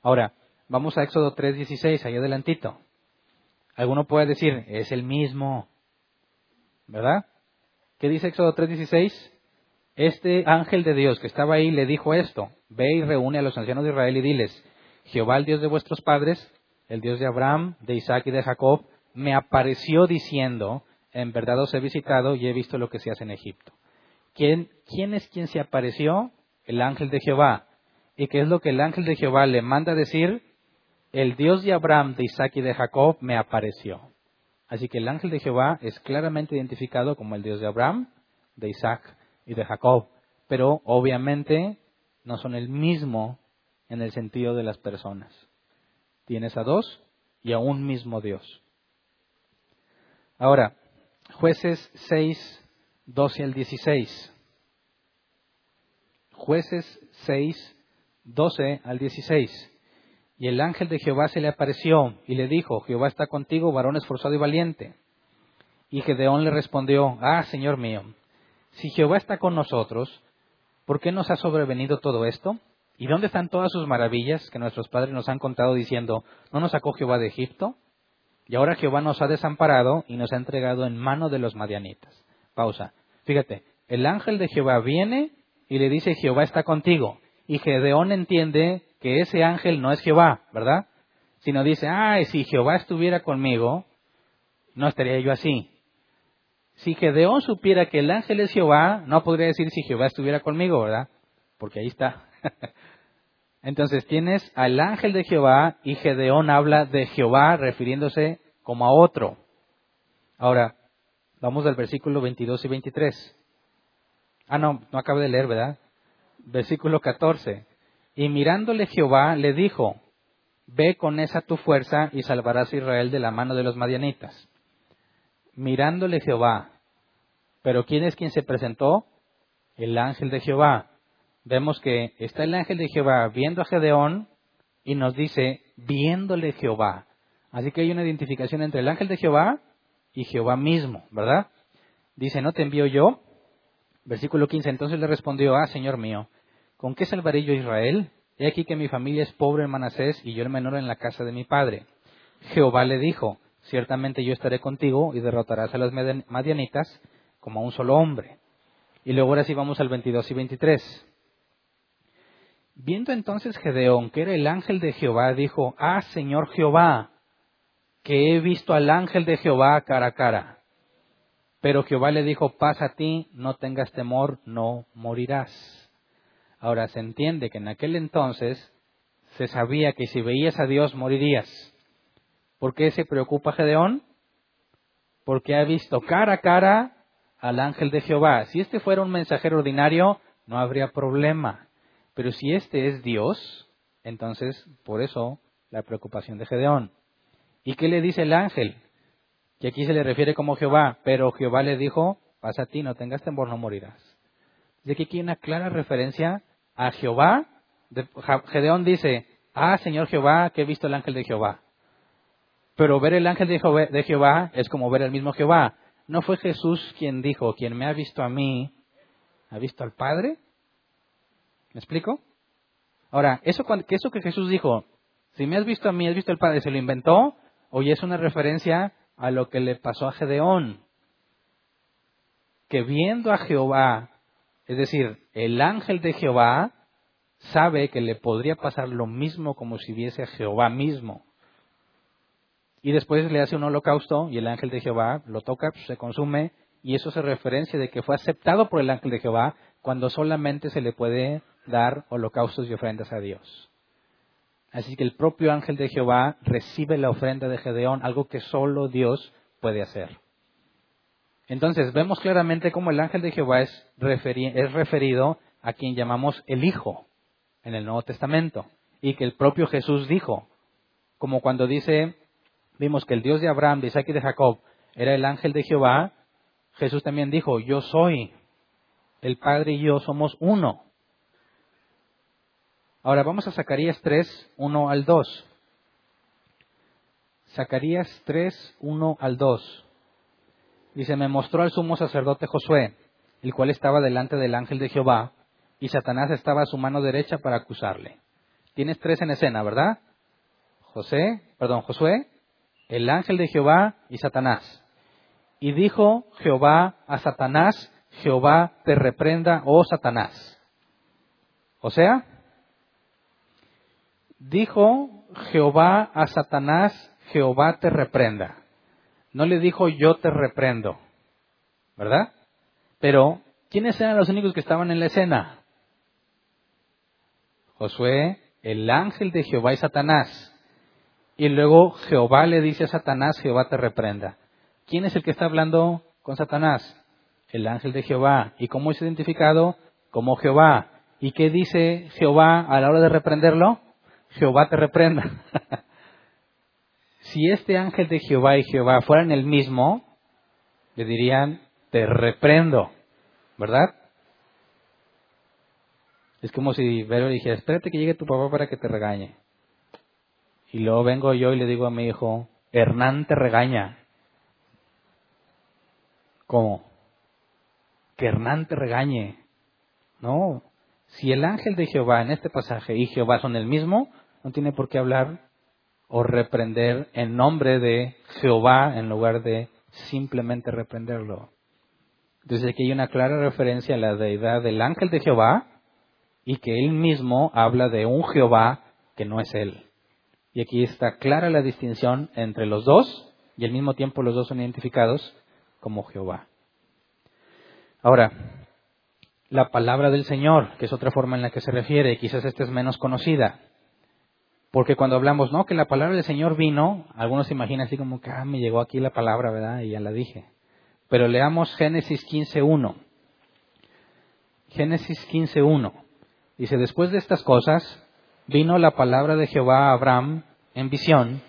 Ahora, vamos a Éxodo 3.16, ahí adelantito. Alguno puede decir, es el mismo. ¿Verdad? ¿Qué dice Éxodo 3.16? Este ángel de Dios que estaba ahí le dijo esto, ve y reúne a los ancianos de Israel y diles, Jehová el Dios de vuestros padres, el Dios de Abraham, de Isaac y de Jacob, me apareció diciendo, en verdad os he visitado y he visto lo que se hace en Egipto. ¿Quién, ¿Quién es quien se apareció? El ángel de Jehová. ¿Y qué es lo que el ángel de Jehová le manda decir? El Dios de Abraham, de Isaac y de Jacob me apareció. Así que el ángel de Jehová es claramente identificado como el Dios de Abraham, de Isaac y de Jacob, pero obviamente no son el mismo en el sentido de las personas. Tienes a dos y a un mismo Dios. Ahora, jueces 6, 12 al 16. Jueces 6, 12 al 16. Y el ángel de Jehová se le apareció y le dijo, Jehová está contigo, varón esforzado y valiente. Y Gedeón le respondió, Ah, Señor mío, si Jehová está con nosotros, ¿por qué nos ha sobrevenido todo esto? ¿Y dónde están todas sus maravillas que nuestros padres nos han contado diciendo, ¿no nos sacó Jehová de Egipto? Y ahora Jehová nos ha desamparado y nos ha entregado en mano de los madianitas. Pausa. Fíjate, el ángel de Jehová viene y le dice, Jehová está contigo. Y Gedeón entiende que ese ángel no es Jehová, ¿verdad? Sino dice, ay, si Jehová estuviera conmigo, no estaría yo así. Si Gedeón supiera que el ángel es Jehová, no podría decir si Jehová estuviera conmigo, ¿verdad? Porque ahí está. Entonces tienes al ángel de Jehová y Gedeón habla de Jehová refiriéndose como a otro. Ahora, vamos al versículo 22 y 23. Ah, no, no acabo de leer, ¿verdad? Versículo 14. Y mirándole Jehová le dijo, ve con esa tu fuerza y salvarás a Israel de la mano de los madianitas mirándole Jehová. Pero ¿quién es quien se presentó? El ángel de Jehová. Vemos que está el ángel de Jehová viendo a Gedeón y nos dice, viéndole Jehová. Así que hay una identificación entre el ángel de Jehová y Jehová mismo, ¿verdad? Dice, ¿no te envío yo? Versículo 15, entonces le respondió, ah, Señor mío, ¿con qué salvaré yo a Israel? He aquí que mi familia es pobre en Manasés y yo el menor en la casa de mi padre. Jehová le dijo, ciertamente yo estaré contigo y derrotarás a las madianitas como a un solo hombre. Y luego ahora sí vamos al 22 y 23. Viendo entonces Gedeón que era el ángel de Jehová, dijo, Ah, Señor Jehová, que he visto al ángel de Jehová cara a cara. Pero Jehová le dijo, pasa a ti, no tengas temor, no morirás. Ahora se entiende que en aquel entonces se sabía que si veías a Dios morirías. ¿Por qué se preocupa Gedeón? Porque ha visto cara a cara al ángel de Jehová. Si este fuera un mensajero ordinario, no habría problema. Pero si este es Dios, entonces por eso la preocupación de Gedeón. ¿Y qué le dice el ángel? Que aquí se le refiere como Jehová, pero Jehová le dijo, pasa a ti, no tengas temor, no morirás. De que aquí hay una clara referencia a Jehová. Gedeón dice, ah, Señor Jehová, que he visto el ángel de Jehová. Pero ver el ángel de Jehová es como ver el mismo Jehová. ¿No fue Jesús quien dijo, quien me ha visto a mí, ha visto al Padre? ¿Me explico? Ahora, eso, eso que Jesús dijo, si me has visto a mí, has visto al Padre, ¿se lo inventó? ¿O es una referencia a lo que le pasó a Gedeón? Que viendo a Jehová, es decir, el ángel de Jehová, sabe que le podría pasar lo mismo como si viese a Jehová mismo y después le hace un holocausto y el ángel de Jehová lo toca, se consume y eso se referencia de que fue aceptado por el ángel de Jehová cuando solamente se le puede dar holocaustos y ofrendas a Dios. Así que el propio ángel de Jehová recibe la ofrenda de Gedeón, algo que solo Dios puede hacer. Entonces vemos claramente cómo el ángel de Jehová es referido a quien llamamos el Hijo en el Nuevo Testamento y que el propio Jesús dijo, como cuando dice vimos que el Dios de Abraham, de Isaac y de Jacob era el ángel de Jehová, Jesús también dijo, yo soy, el Padre y yo somos uno. Ahora vamos a Zacarías 3, 1 al 2. Zacarías 3, 1 al 2. Dice, me mostró al sumo sacerdote Josué, el cual estaba delante del ángel de Jehová, y Satanás estaba a su mano derecha para acusarle. Tienes tres en escena, ¿verdad? José, perdón, Josué, el ángel de Jehová y Satanás. Y dijo Jehová a Satanás, Jehová te reprenda, oh Satanás. O sea, dijo Jehová a Satanás, Jehová te reprenda. No le dijo yo te reprendo, ¿verdad? Pero, ¿quiénes eran los únicos que estaban en la escena? Josué, el ángel de Jehová y Satanás. Y luego Jehová le dice a Satanás, Jehová te reprenda. ¿Quién es el que está hablando con Satanás? El ángel de Jehová. ¿Y cómo es identificado? Como Jehová. ¿Y qué dice Jehová a la hora de reprenderlo? Jehová te reprenda. si este ángel de Jehová y Jehová fueran el mismo, le dirían, te reprendo, ¿verdad? Es como si Vero dijera, espérate que llegue tu papá para que te regañe. Y luego vengo yo y le digo a mi hijo, Hernán te regaña. ¿Cómo? Que Hernán te regañe. No. Si el ángel de Jehová en este pasaje y Jehová son el mismo, no tiene por qué hablar o reprender en nombre de Jehová en lugar de simplemente reprenderlo. Entonces aquí hay una clara referencia a la deidad del ángel de Jehová y que él mismo habla de un Jehová que no es él. Y aquí está clara la distinción entre los dos y al mismo tiempo los dos son identificados como Jehová. Ahora, la palabra del Señor, que es otra forma en la que se refiere, quizás esta es menos conocida. Porque cuando hablamos, no, que la palabra del Señor vino, algunos se imaginan así como que, ah, me llegó aquí la palabra, ¿verdad? Y ya la dije. Pero leamos Génesis 15.1. Génesis 15.1. Dice, después de estas cosas, vino la palabra de Jehová a Abraham en visión,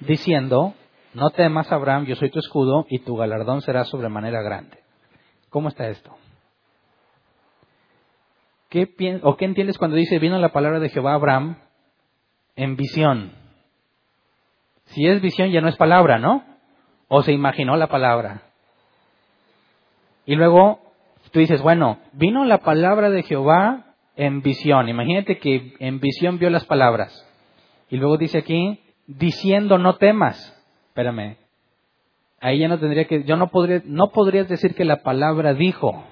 diciendo, no temas, Abraham, yo soy tu escudo y tu galardón será sobremanera grande. ¿Cómo está esto? ¿Qué ¿O qué entiendes cuando dice, vino la palabra de Jehová a Abraham en visión? Si es visión ya no es palabra, ¿no? O se imaginó la palabra. Y luego tú dices, bueno, vino la palabra de Jehová en visión. Imagínate que en visión vio las palabras. Y luego dice aquí, diciendo no temas. Espérame. Ahí ya no tendría que, yo no podría, no podrías decir que la palabra dijo,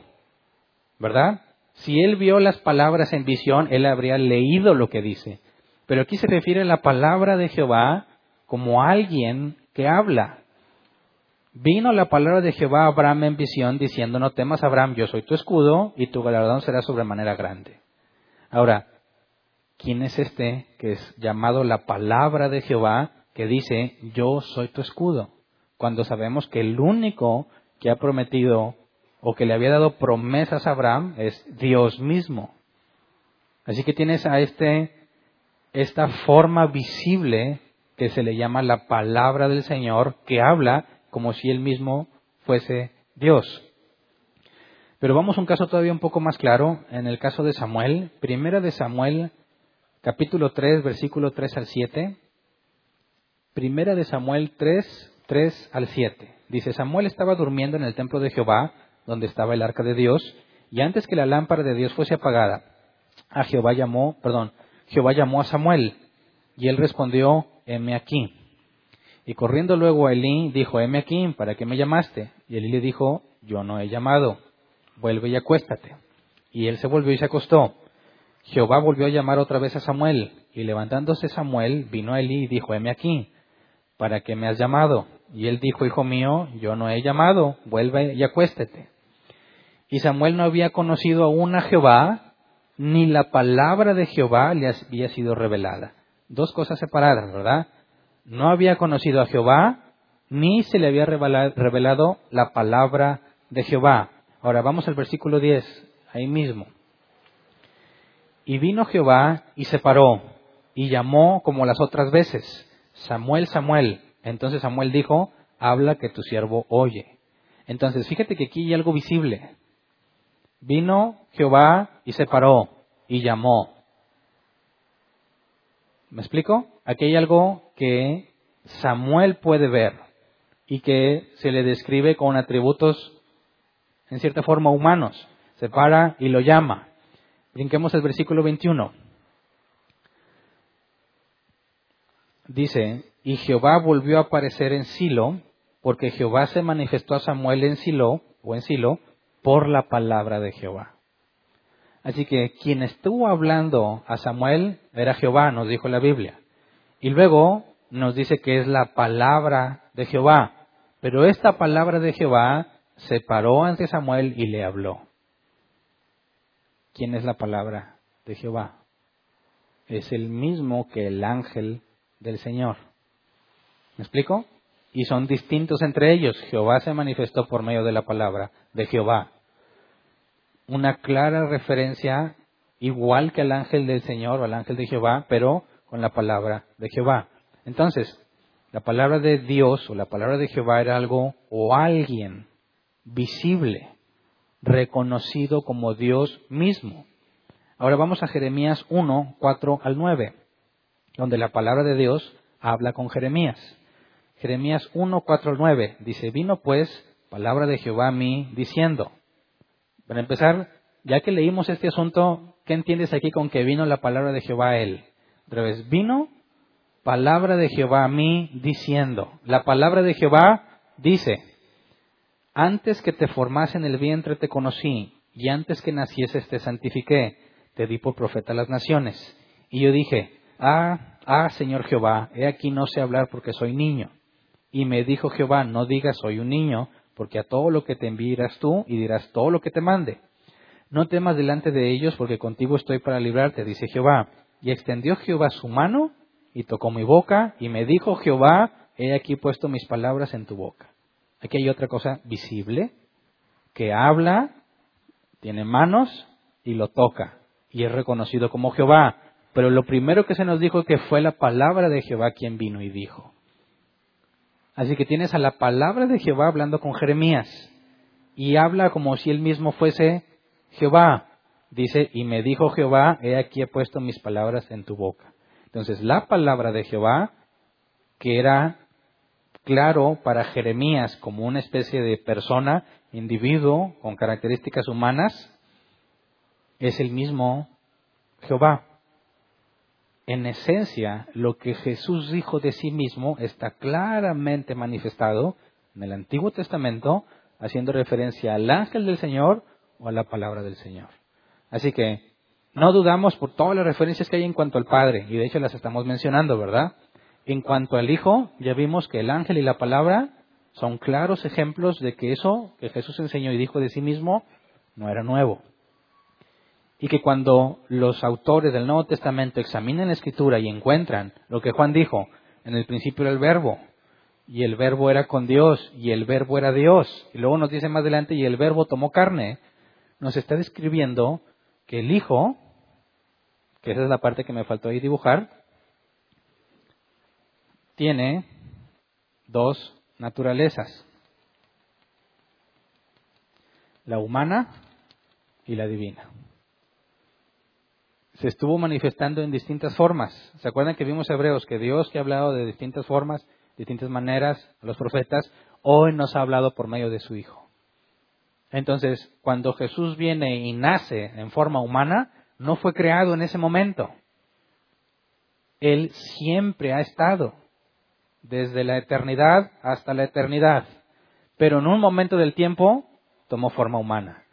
¿verdad? Si él vio las palabras en visión, él habría leído lo que dice. Pero aquí se refiere a la palabra de Jehová como alguien que habla. Vino la palabra de Jehová a Abraham en visión diciendo, no temas Abraham, yo soy tu escudo y tu galardón será sobremanera grande. Ahora, ¿quién es este que es llamado la palabra de Jehová que dice, yo soy tu escudo? Cuando sabemos que el único que ha prometido o que le había dado promesas a Abraham es Dios mismo. Así que tienes a este, esta forma visible que se le llama la palabra del Señor, que habla como si él mismo fuese Dios. Pero vamos a un caso todavía un poco más claro, en el caso de Samuel, primera de Samuel, capítulo 3, versículo 3 al 7. Primera de Samuel 3, 3 al 7. Dice, Samuel estaba durmiendo en el templo de Jehová, donde estaba el arca de Dios, y antes que la lámpara de Dios fuese apagada, a Jehová llamó, perdón, Jehová llamó a Samuel, y él respondió, heme aquí. Y corriendo luego a Elí, dijo, heme aquí, ¿para qué me llamaste? Y Elí le dijo, yo no he llamado, vuelve y acuéstate. Y él se volvió y se acostó. Jehová volvió a llamar otra vez a Samuel, y levantándose Samuel, vino a Elí y dijo, heme aquí, ¿para qué me has llamado? Y él dijo, hijo mío, yo no he llamado, vuelve y acuéstate. Y Samuel no había conocido aún a Jehová, ni la palabra de Jehová le había sido revelada. Dos cosas separadas, ¿verdad? No había conocido a Jehová, ni se le había revelado la palabra de Jehová. Ahora vamos al versículo 10, ahí mismo. Y vino Jehová y se paró y llamó como las otras veces, Samuel, Samuel. Entonces Samuel dijo, habla que tu siervo oye. Entonces fíjate que aquí hay algo visible. Vino Jehová y se paró y llamó. ¿Me explico? Aquí hay algo que Samuel puede ver y que se le describe con atributos en cierta forma humanos. Se para y lo llama. Brinquemos el versículo 21. Dice, y Jehová volvió a aparecer en Silo, porque Jehová se manifestó a Samuel en Silo, o en Silo, por la palabra de Jehová. Así que quien estuvo hablando a Samuel era Jehová, nos dijo la Biblia. Y luego nos dice que es la palabra de Jehová. Pero esta palabra de Jehová se paró ante Samuel y le habló. ¿Quién es la palabra de Jehová? Es el mismo que el ángel del Señor. ¿Me explico? Y son distintos entre ellos. Jehová se manifestó por medio de la palabra de Jehová una clara referencia igual que al ángel del Señor o al ángel de Jehová, pero con la palabra de Jehová. Entonces, la palabra de Dios o la palabra de Jehová era algo o alguien visible, reconocido como Dios mismo. Ahora vamos a Jeremías 1, 4 al 9, donde la palabra de Dios habla con Jeremías. Jeremías 1, 4 al 9 dice, vino pues palabra de Jehová a mí diciendo, para empezar, ya que leímos este asunto, ¿qué entiendes aquí con que vino la palabra de Jehová a él? Otra vez, vino palabra de Jehová a mí diciendo, la palabra de Jehová dice, antes que te formase en el vientre te conocí, y antes que nacieses te santifiqué, te di por profeta a las naciones. Y yo dije, ah, ah, Señor Jehová, he aquí no sé hablar porque soy niño. Y me dijo Jehová, no digas soy un niño, porque a todo lo que te enviarás tú y dirás todo lo que te mande. No temas delante de ellos, porque contigo estoy para librarte, dice Jehová. Y extendió Jehová su mano y tocó mi boca, y me dijo Jehová, he aquí puesto mis palabras en tu boca. Aquí hay otra cosa visible, que habla, tiene manos y lo toca, y es reconocido como Jehová. Pero lo primero que se nos dijo que fue la palabra de Jehová quien vino y dijo. Así que tienes a la palabra de Jehová hablando con Jeremías. Y habla como si él mismo fuese Jehová. Dice, y me dijo Jehová, he aquí he puesto mis palabras en tu boca. Entonces, la palabra de Jehová, que era claro para Jeremías como una especie de persona, individuo con características humanas, es el mismo Jehová en esencia, lo que Jesús dijo de sí mismo está claramente manifestado en el Antiguo Testamento, haciendo referencia al ángel del Señor o a la palabra del Señor. Así que no dudamos por todas las referencias que hay en cuanto al Padre, y de hecho las estamos mencionando, ¿verdad? En cuanto al Hijo, ya vimos que el ángel y la palabra son claros ejemplos de que eso que Jesús enseñó y dijo de sí mismo no era nuevo y que cuando los autores del Nuevo Testamento examinan la Escritura y encuentran lo que Juan dijo, en el principio era el verbo, y el verbo era con Dios y el verbo era Dios. Y luego nos dice más adelante y el verbo tomó carne. Nos está describiendo que el Hijo, que esa es la parte que me faltó ahí dibujar, tiene dos naturalezas. La humana y la divina. Se estuvo manifestando en distintas formas. ¿Se acuerdan que vimos Hebreos que Dios que ha hablado de distintas formas, distintas maneras a los profetas, hoy nos ha hablado por medio de su Hijo? Entonces, cuando Jesús viene y nace en forma humana, no fue creado en ese momento. Él siempre ha estado desde la eternidad hasta la eternidad. Pero en un momento del tiempo tomó forma humana.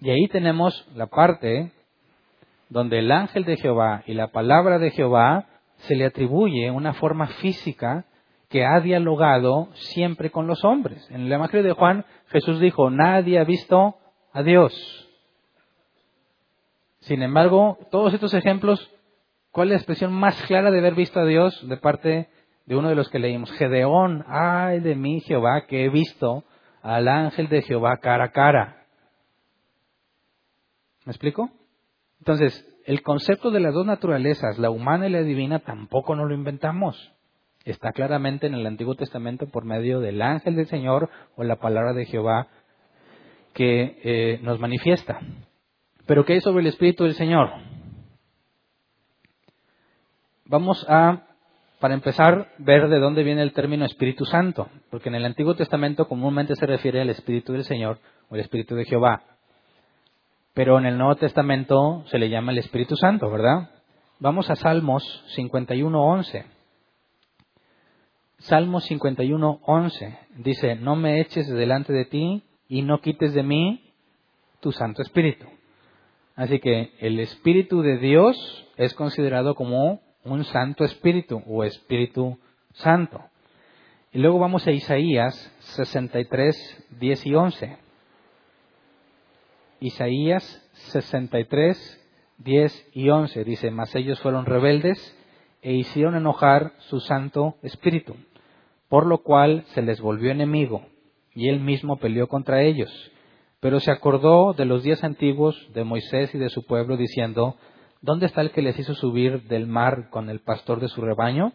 Y ahí tenemos la parte donde el ángel de Jehová y la palabra de Jehová se le atribuye una forma física que ha dialogado siempre con los hombres. En el Evangelio de Juan Jesús dijo, nadie ha visto a Dios. Sin embargo, todos estos ejemplos, ¿cuál es la expresión más clara de haber visto a Dios de parte de uno de los que leímos, Gedeón, ay de mí Jehová, que he visto al ángel de Jehová cara a cara. ¿Me explico? Entonces, el concepto de las dos naturalezas, la humana y la divina, tampoco nos lo inventamos. Está claramente en el Antiguo Testamento por medio del ángel del Señor o la palabra de Jehová que eh, nos manifiesta. Pero ¿qué hay sobre el Espíritu del Señor? Vamos a para empezar, ver de dónde viene el término Espíritu Santo, porque en el Antiguo Testamento comúnmente se refiere al Espíritu del Señor o el Espíritu de Jehová, pero en el Nuevo Testamento se le llama el Espíritu Santo, ¿verdad? Vamos a Salmos 51.11. Salmos 51.11 dice, no me eches delante de ti y no quites de mí tu Santo Espíritu. Así que el Espíritu de Dios es considerado como un Santo Espíritu o Espíritu Santo. Y luego vamos a Isaías 63, 10 y 11. Isaías 63, 10 y 11 dice, mas ellos fueron rebeldes e hicieron enojar su Santo Espíritu, por lo cual se les volvió enemigo y él mismo peleó contra ellos. Pero se acordó de los días antiguos de Moisés y de su pueblo, diciendo, ¿Dónde está el que les hizo subir del mar con el pastor de su rebaño?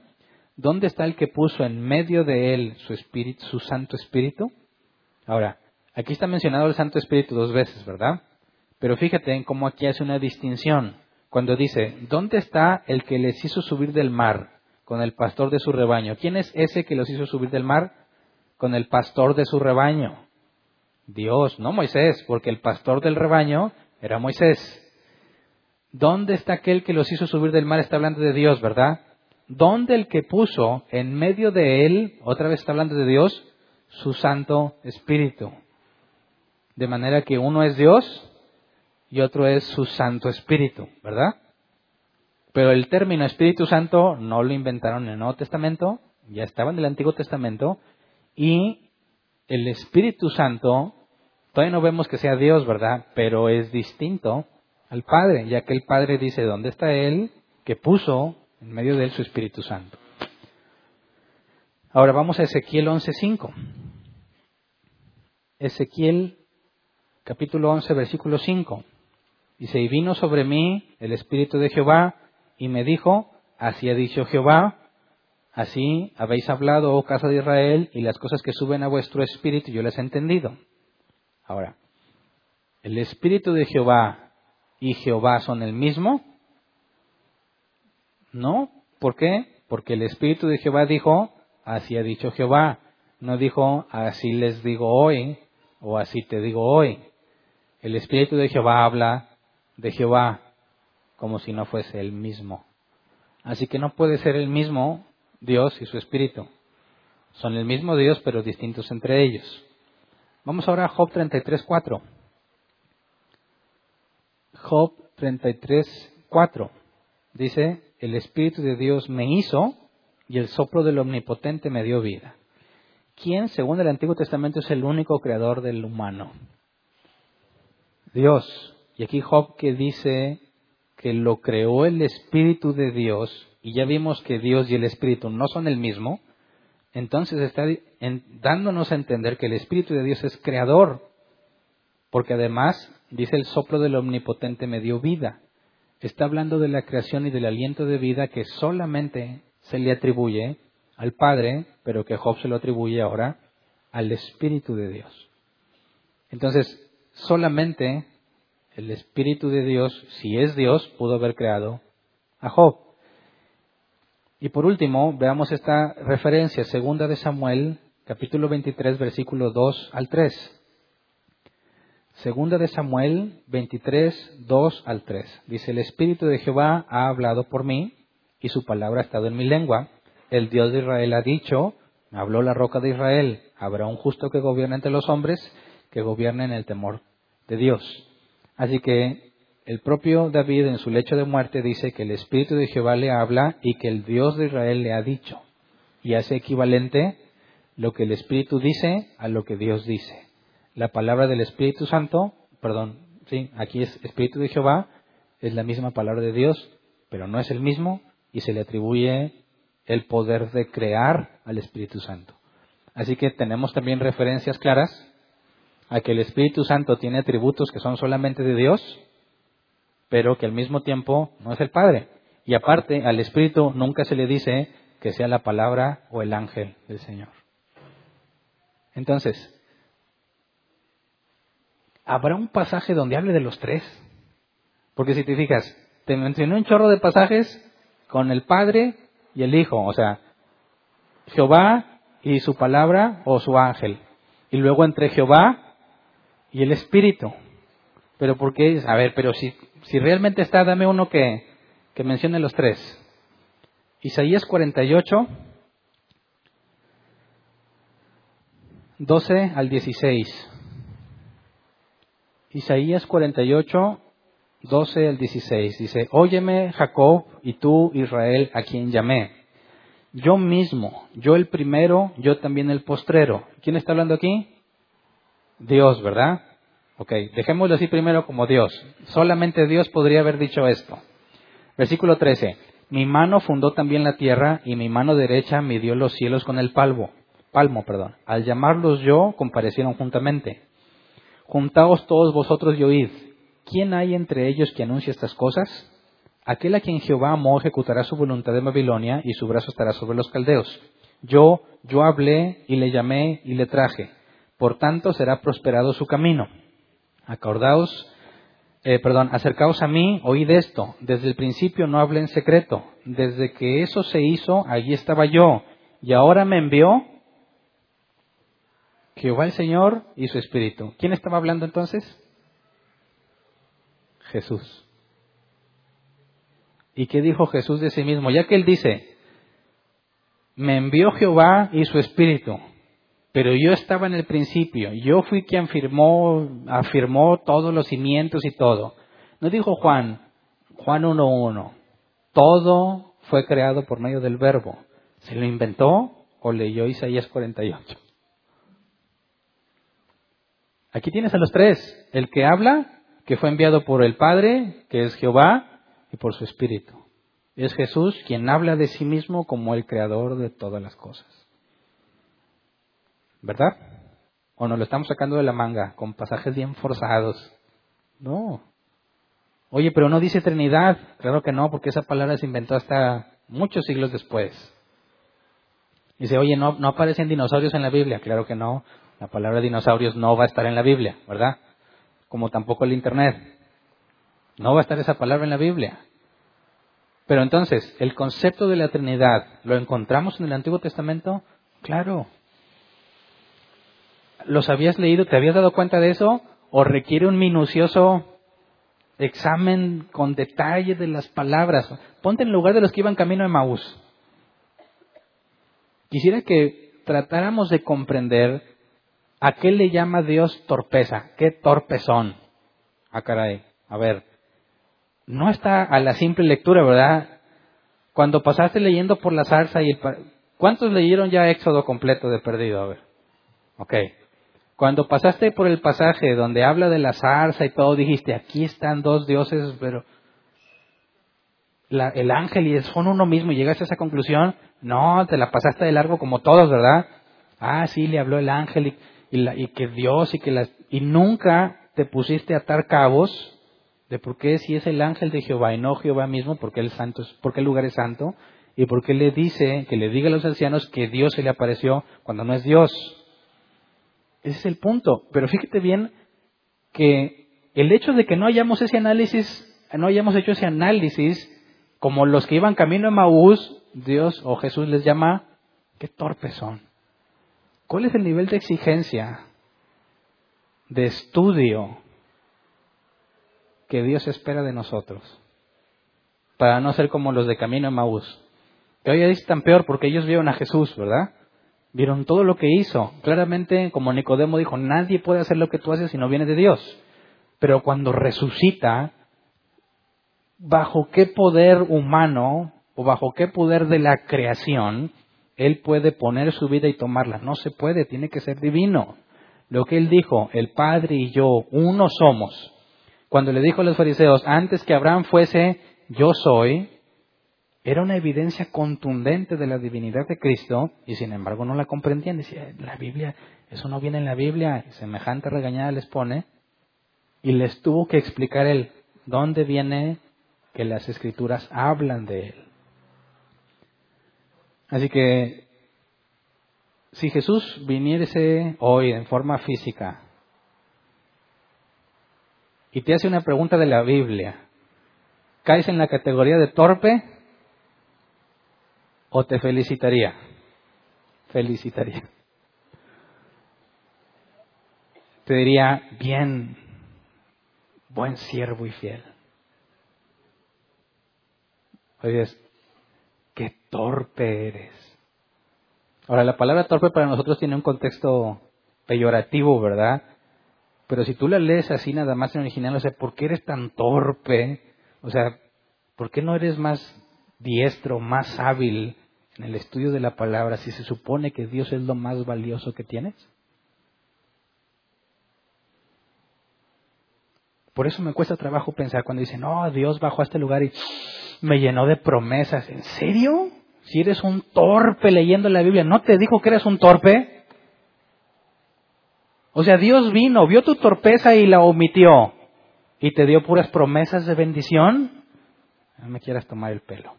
¿Dónde está el que puso en medio de él su espíritu, su Santo Espíritu? Ahora, aquí está mencionado el Santo Espíritu dos veces, ¿verdad? Pero fíjate en cómo aquí hace una distinción. Cuando dice, ¿dónde está el que les hizo subir del mar con el pastor de su rebaño? ¿Quién es ese que los hizo subir del mar con el pastor de su rebaño? Dios, no Moisés, porque el pastor del rebaño era Moisés. ¿Dónde está aquel que los hizo subir del mar? Está hablando de Dios, ¿verdad? ¿Dónde el que puso en medio de él, otra vez está hablando de Dios, su Santo Espíritu? De manera que uno es Dios y otro es su Santo Espíritu, ¿verdad? Pero el término Espíritu Santo no lo inventaron en el Nuevo Testamento, ya estaba en el Antiguo Testamento, y el Espíritu Santo, todavía no vemos que sea Dios, ¿verdad? Pero es distinto al Padre, ya que el Padre dice, ¿dónde está Él que puso en medio de Él su Espíritu Santo? Ahora vamos a Ezequiel 11.5. Ezequiel capítulo 11, versículo 5. Dice, y vino sobre mí el Espíritu de Jehová y me dijo, así ha dicho Jehová, así habéis hablado, oh casa de Israel, y las cosas que suben a vuestro espíritu yo las he entendido. Ahora, el Espíritu de Jehová y Jehová son el mismo? No. ¿Por qué? Porque el Espíritu de Jehová dijo, así ha dicho Jehová. No dijo, así les digo hoy o así te digo hoy. El Espíritu de Jehová habla de Jehová como si no fuese el mismo. Así que no puede ser el mismo Dios y su Espíritu. Son el mismo Dios pero distintos entre ellos. Vamos ahora a Job 33.4. Job 33, 4. Dice, el Espíritu de Dios me hizo y el soplo del Omnipotente me dio vida. ¿Quién, según el Antiguo Testamento, es el único creador del humano? Dios. Y aquí Job que dice que lo creó el Espíritu de Dios, y ya vimos que Dios y el Espíritu no son el mismo, entonces está dándonos a entender que el Espíritu de Dios es creador, porque además, dice el soplo del Omnipotente me dio vida. Está hablando de la creación y del aliento de vida que solamente se le atribuye al Padre, pero que Job se lo atribuye ahora al Espíritu de Dios. Entonces, solamente el Espíritu de Dios, si es Dios, pudo haber creado a Job. Y por último, veamos esta referencia, segunda de Samuel, capítulo 23, versículo 2 al 3. Segunda de Samuel 23, 2 al 3. Dice, el Espíritu de Jehová ha hablado por mí y su palabra ha estado en mi lengua. El Dios de Israel ha dicho, habló la roca de Israel, habrá un justo que gobierne entre los hombres, que gobierne en el temor de Dios. Así que el propio David en su lecho de muerte dice que el Espíritu de Jehová le habla y que el Dios de Israel le ha dicho. Y hace equivalente lo que el Espíritu dice a lo que Dios dice. La palabra del Espíritu Santo, perdón, sí, aquí es Espíritu de Jehová, es la misma palabra de Dios, pero no es el mismo y se le atribuye el poder de crear al Espíritu Santo. Así que tenemos también referencias claras a que el Espíritu Santo tiene atributos que son solamente de Dios, pero que al mismo tiempo no es el Padre. Y aparte, al Espíritu nunca se le dice que sea la palabra o el ángel del Señor. Entonces, ¿habrá un pasaje donde hable de los tres? Porque si te fijas, te mencioné un chorro de pasajes con el Padre y el Hijo, o sea, Jehová y su palabra o su ángel. Y luego entre Jehová y el Espíritu. Pero ¿por qué? A ver, pero si, si realmente está, dame uno que, que mencione los tres. Isaías 48, 12 al 16. Isaías 48, 12 al 16. Dice, Óyeme Jacob y tú Israel a quien llamé. Yo mismo, yo el primero, yo también el postrero. ¿Quién está hablando aquí? Dios, ¿verdad? Ok, dejémoslo así primero como Dios. Solamente Dios podría haber dicho esto. Versículo 13. Mi mano fundó también la tierra y mi mano derecha midió los cielos con el palmo. Palmo, perdón. Al llamarlos yo, comparecieron juntamente. Juntaos todos vosotros y oíd. ¿Quién hay entre ellos que anuncie estas cosas? Aquel a quien Jehová amó ejecutará su voluntad en Babilonia y su brazo estará sobre los caldeos. Yo, yo hablé y le llamé y le traje. Por tanto será prosperado su camino. Acordaos, eh, perdón, acercaos a mí, oíd esto. Desde el principio no hablé en secreto. Desde que eso se hizo, allí estaba yo. Y ahora me envió Jehová el Señor y su Espíritu. ¿Quién estaba hablando entonces? Jesús. ¿Y qué dijo Jesús de sí mismo? Ya que él dice, me envió Jehová y su Espíritu, pero yo estaba en el principio, yo fui quien firmó, afirmó todos los cimientos y todo. No dijo Juan, Juan 1.1, todo fue creado por medio del verbo. ¿Se lo inventó o leyó Isaías 48? Aquí tienes a los tres, el que habla, que fue enviado por el Padre, que es Jehová, y por su Espíritu. Es Jesús quien habla de sí mismo como el creador de todas las cosas. ¿Verdad? ¿O nos lo estamos sacando de la manga con pasajes bien forzados? No. Oye, pero no dice Trinidad. Claro que no, porque esa palabra se inventó hasta muchos siglos después. Dice, oye, no, no aparecen dinosaurios en la Biblia. Claro que no. La palabra dinosaurios no va a estar en la Biblia, ¿verdad? Como tampoco el Internet. No va a estar esa palabra en la Biblia. Pero entonces, ¿el concepto de la Trinidad lo encontramos en el Antiguo Testamento? Claro. ¿Los habías leído? ¿Te habías dado cuenta de eso? ¿O requiere un minucioso examen con detalle de las palabras? Ponte en lugar de los que iban camino de Maús. Quisiera que tratáramos de comprender a qué le llama Dios torpeza. ¿Qué torpes son? Ah, caray. A ver, no está a la simple lectura, ¿verdad? Cuando pasaste leyendo por la zarza y el... ¿Cuántos leyeron ya Éxodo completo de perdido? A ver. Ok. Cuando pasaste por el pasaje donde habla de la zarza y todo, dijiste, aquí están dos dioses, pero... el ángel y son uno mismo y llegas a esa conclusión, no, te la pasaste de largo como todos, ¿verdad? Ah, sí, le habló el ángel y, y, que Dios y que las... Y nunca te pusiste a atar cabos de por qué si es el ángel de Jehová y no Jehová mismo, porque el santo, porque el lugar es santo, y por qué le dice, que le diga a los ancianos que Dios se le apareció cuando no es Dios. Ese es el punto. Pero fíjate bien que el hecho de que no hayamos ese análisis, no hayamos hecho ese análisis, como los que iban camino a Maús, Dios o Jesús les llama, qué torpes son. ¿Cuál es el nivel de exigencia, de estudio que Dios espera de nosotros? Para no ser como los de camino a Maús. Que hoy es tan peor porque ellos vieron a Jesús, ¿verdad? Vieron todo lo que hizo. Claramente, como Nicodemo dijo, nadie puede hacer lo que tú haces si no viene de Dios. Pero cuando resucita, bajo qué poder humano o bajo qué poder de la creación él puede poner su vida y tomarla. No se puede, tiene que ser divino. Lo que él dijo, el Padre y yo, uno somos. Cuando le dijo a los fariseos, antes que Abraham fuese, yo soy, era una evidencia contundente de la divinidad de Cristo y sin embargo no la comprendían. Decía, la Biblia, eso no viene en la Biblia. Semejante regañada les pone y les tuvo que explicar él dónde viene que las escrituras hablan de él. Así que si Jesús viniese hoy en forma física y te hace una pregunta de la Biblia, ¿caes en la categoría de torpe o te felicitaría? Felicitaría. Te diría, bien, buen siervo y fiel. Qué torpe eres. Ahora, la palabra torpe para nosotros tiene un contexto peyorativo, ¿verdad? Pero si tú la lees así nada más en original, o sea, ¿por qué eres tan torpe? O sea, ¿por qué no eres más diestro, más hábil en el estudio de la palabra si se supone que Dios es lo más valioso que tienes? Por eso me cuesta trabajo pensar cuando dicen, no, Dios bajó a este lugar y me llenó de promesas. ¿En serio? Si eres un torpe leyendo la Biblia, ¿no te dijo que eres un torpe? O sea, Dios vino, vio tu torpeza y la omitió. Y te dio puras promesas de bendición. No me quieras tomar el pelo.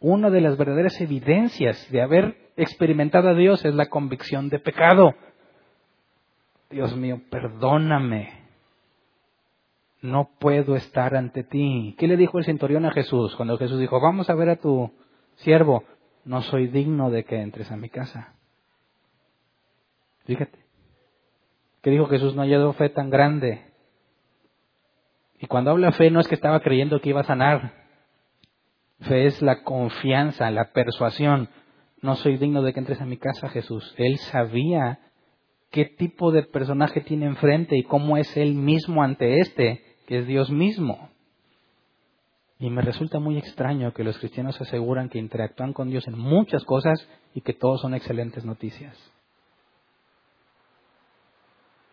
Una de las verdaderas evidencias de haber experimentado a Dios es la convicción de pecado. Dios mío, perdóname no puedo estar ante ti. ¿Qué le dijo el centurión a Jesús cuando Jesús dijo, vamos a ver a tu siervo? No soy digno de que entres a mi casa. Fíjate. ¿Qué dijo Jesús? No ha hallado fe tan grande. Y cuando habla fe no es que estaba creyendo que iba a sanar. Fe es la confianza, la persuasión. No soy digno de que entres a mi casa, Jesús. Él sabía qué tipo de personaje tiene enfrente y cómo es él mismo ante este que es Dios mismo. Y me resulta muy extraño que los cristianos aseguran que interactúan con Dios en muchas cosas y que todos son excelentes noticias.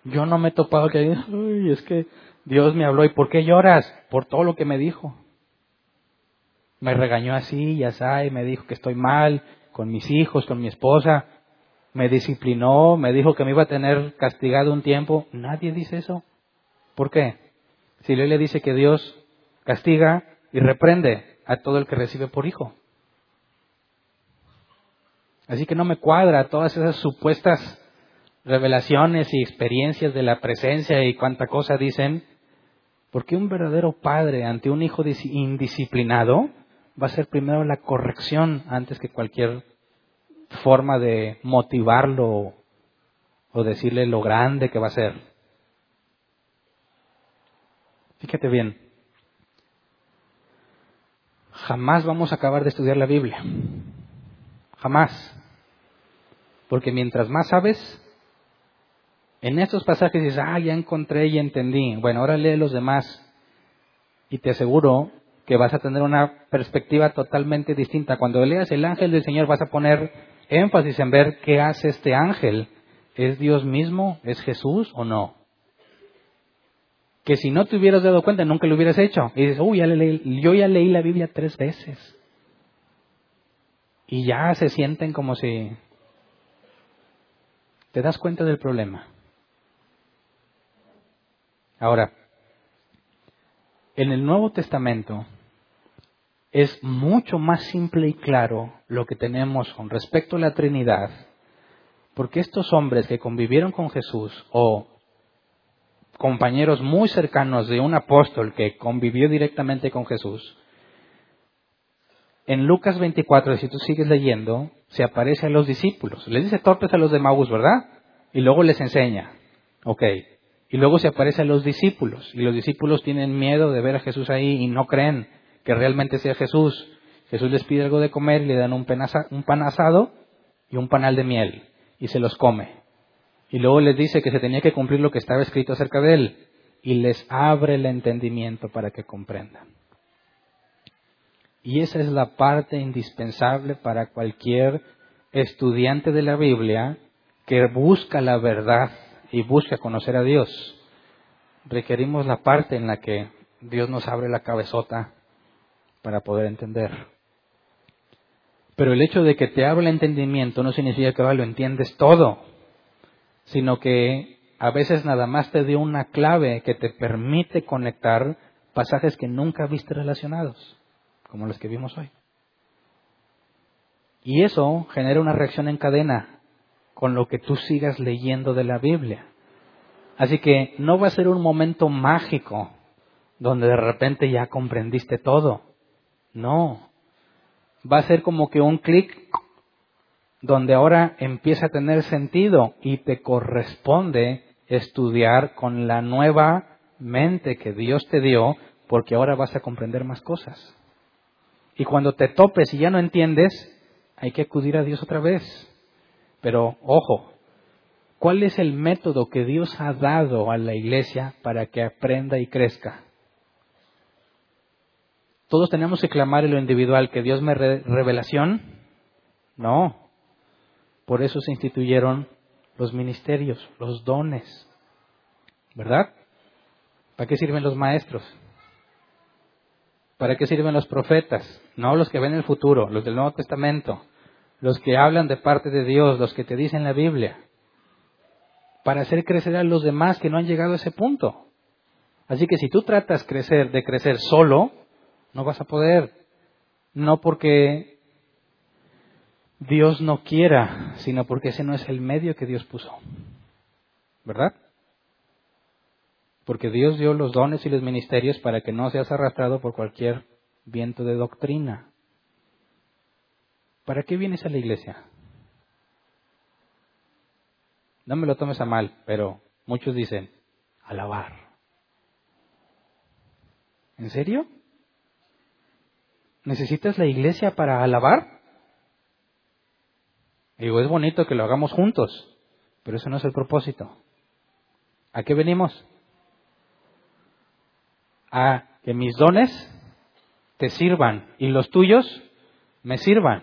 Yo no me he topado que Uy, es que Dios me habló y ¿por qué lloras? Por todo lo que me dijo. Me regañó así y así me dijo que estoy mal con mis hijos, con mi esposa, me disciplinó, me dijo que me iba a tener castigado un tiempo. Nadie dice eso. ¿Por qué? Si le dice que Dios castiga y reprende a todo el que recibe por hijo. Así que no me cuadra todas esas supuestas revelaciones y experiencias de la presencia y cuánta cosa dicen, porque un verdadero padre ante un hijo indisciplinado va a ser primero la corrección antes que cualquier forma de motivarlo o decirle lo grande que va a ser. Fíjate bien, jamás vamos a acabar de estudiar la Biblia. Jamás. Porque mientras más sabes, en estos pasajes dices, ah, ya encontré y entendí. Bueno, ahora lee los demás y te aseguro que vas a tener una perspectiva totalmente distinta. Cuando leas el ángel del Señor vas a poner énfasis en ver qué hace este ángel. ¿Es Dios mismo? ¿Es Jesús o no? Que si no te hubieras dado cuenta nunca lo hubieras hecho. Y dices, uy, ya yo ya leí la Biblia tres veces. Y ya se sienten como si... ¿Te das cuenta del problema? Ahora, en el Nuevo Testamento es mucho más simple y claro lo que tenemos con respecto a la Trinidad, porque estos hombres que convivieron con Jesús o compañeros muy cercanos de un apóstol que convivió directamente con Jesús, en Lucas 24, si tú sigues leyendo, se aparece a los discípulos. Les dice torpes a los de ¿verdad? Y luego les enseña. Ok. Y luego se aparece a los discípulos. Y los discípulos tienen miedo de ver a Jesús ahí y no creen que realmente sea Jesús. Jesús les pide algo de comer y le dan un pan asado y un panal de miel y se los come. Y luego les dice que se tenía que cumplir lo que estaba escrito acerca de él y les abre el entendimiento para que comprendan. Y esa es la parte indispensable para cualquier estudiante de la Biblia que busca la verdad y busca conocer a Dios. Requerimos la parte en la que Dios nos abre la cabezota para poder entender. Pero el hecho de que te hable el entendimiento no significa que ahora lo entiendes todo, sino que a veces nada más te dio una clave que te permite conectar pasajes que nunca viste relacionados, como los que vimos hoy. Y eso genera una reacción en cadena con lo que tú sigas leyendo de la Biblia. Así que no va a ser un momento mágico donde de repente ya comprendiste todo. No. Va a ser como que un clic donde ahora empieza a tener sentido y te corresponde estudiar con la nueva mente que Dios te dio, porque ahora vas a comprender más cosas. Y cuando te topes y ya no entiendes, hay que acudir a Dios otra vez. Pero ojo, ¿cuál es el método que Dios ha dado a la iglesia para que aprenda y crezca? ¿Todos tenemos que clamar en lo individual que Dios me dé revelación? No. Por eso se instituyeron los ministerios, los dones. ¿Verdad? ¿Para qué sirven los maestros? ¿Para qué sirven los profetas? No los que ven el futuro, los del Nuevo Testamento, los que hablan de parte de Dios, los que te dicen la Biblia. Para hacer crecer a los demás que no han llegado a ese punto. Así que si tú tratas crecer de crecer solo, no vas a poder. No porque Dios no quiera, sino porque ese no es el medio que Dios puso. ¿Verdad? Porque Dios dio los dones y los ministerios para que no seas arrastrado por cualquier viento de doctrina. ¿Para qué vienes a la iglesia? No me lo tomes a mal, pero muchos dicen, alabar. ¿En serio? ¿Necesitas la iglesia para alabar? Digo, es bonito que lo hagamos juntos, pero eso no es el propósito. ¿A qué venimos? A que mis dones te sirvan y los tuyos me sirvan.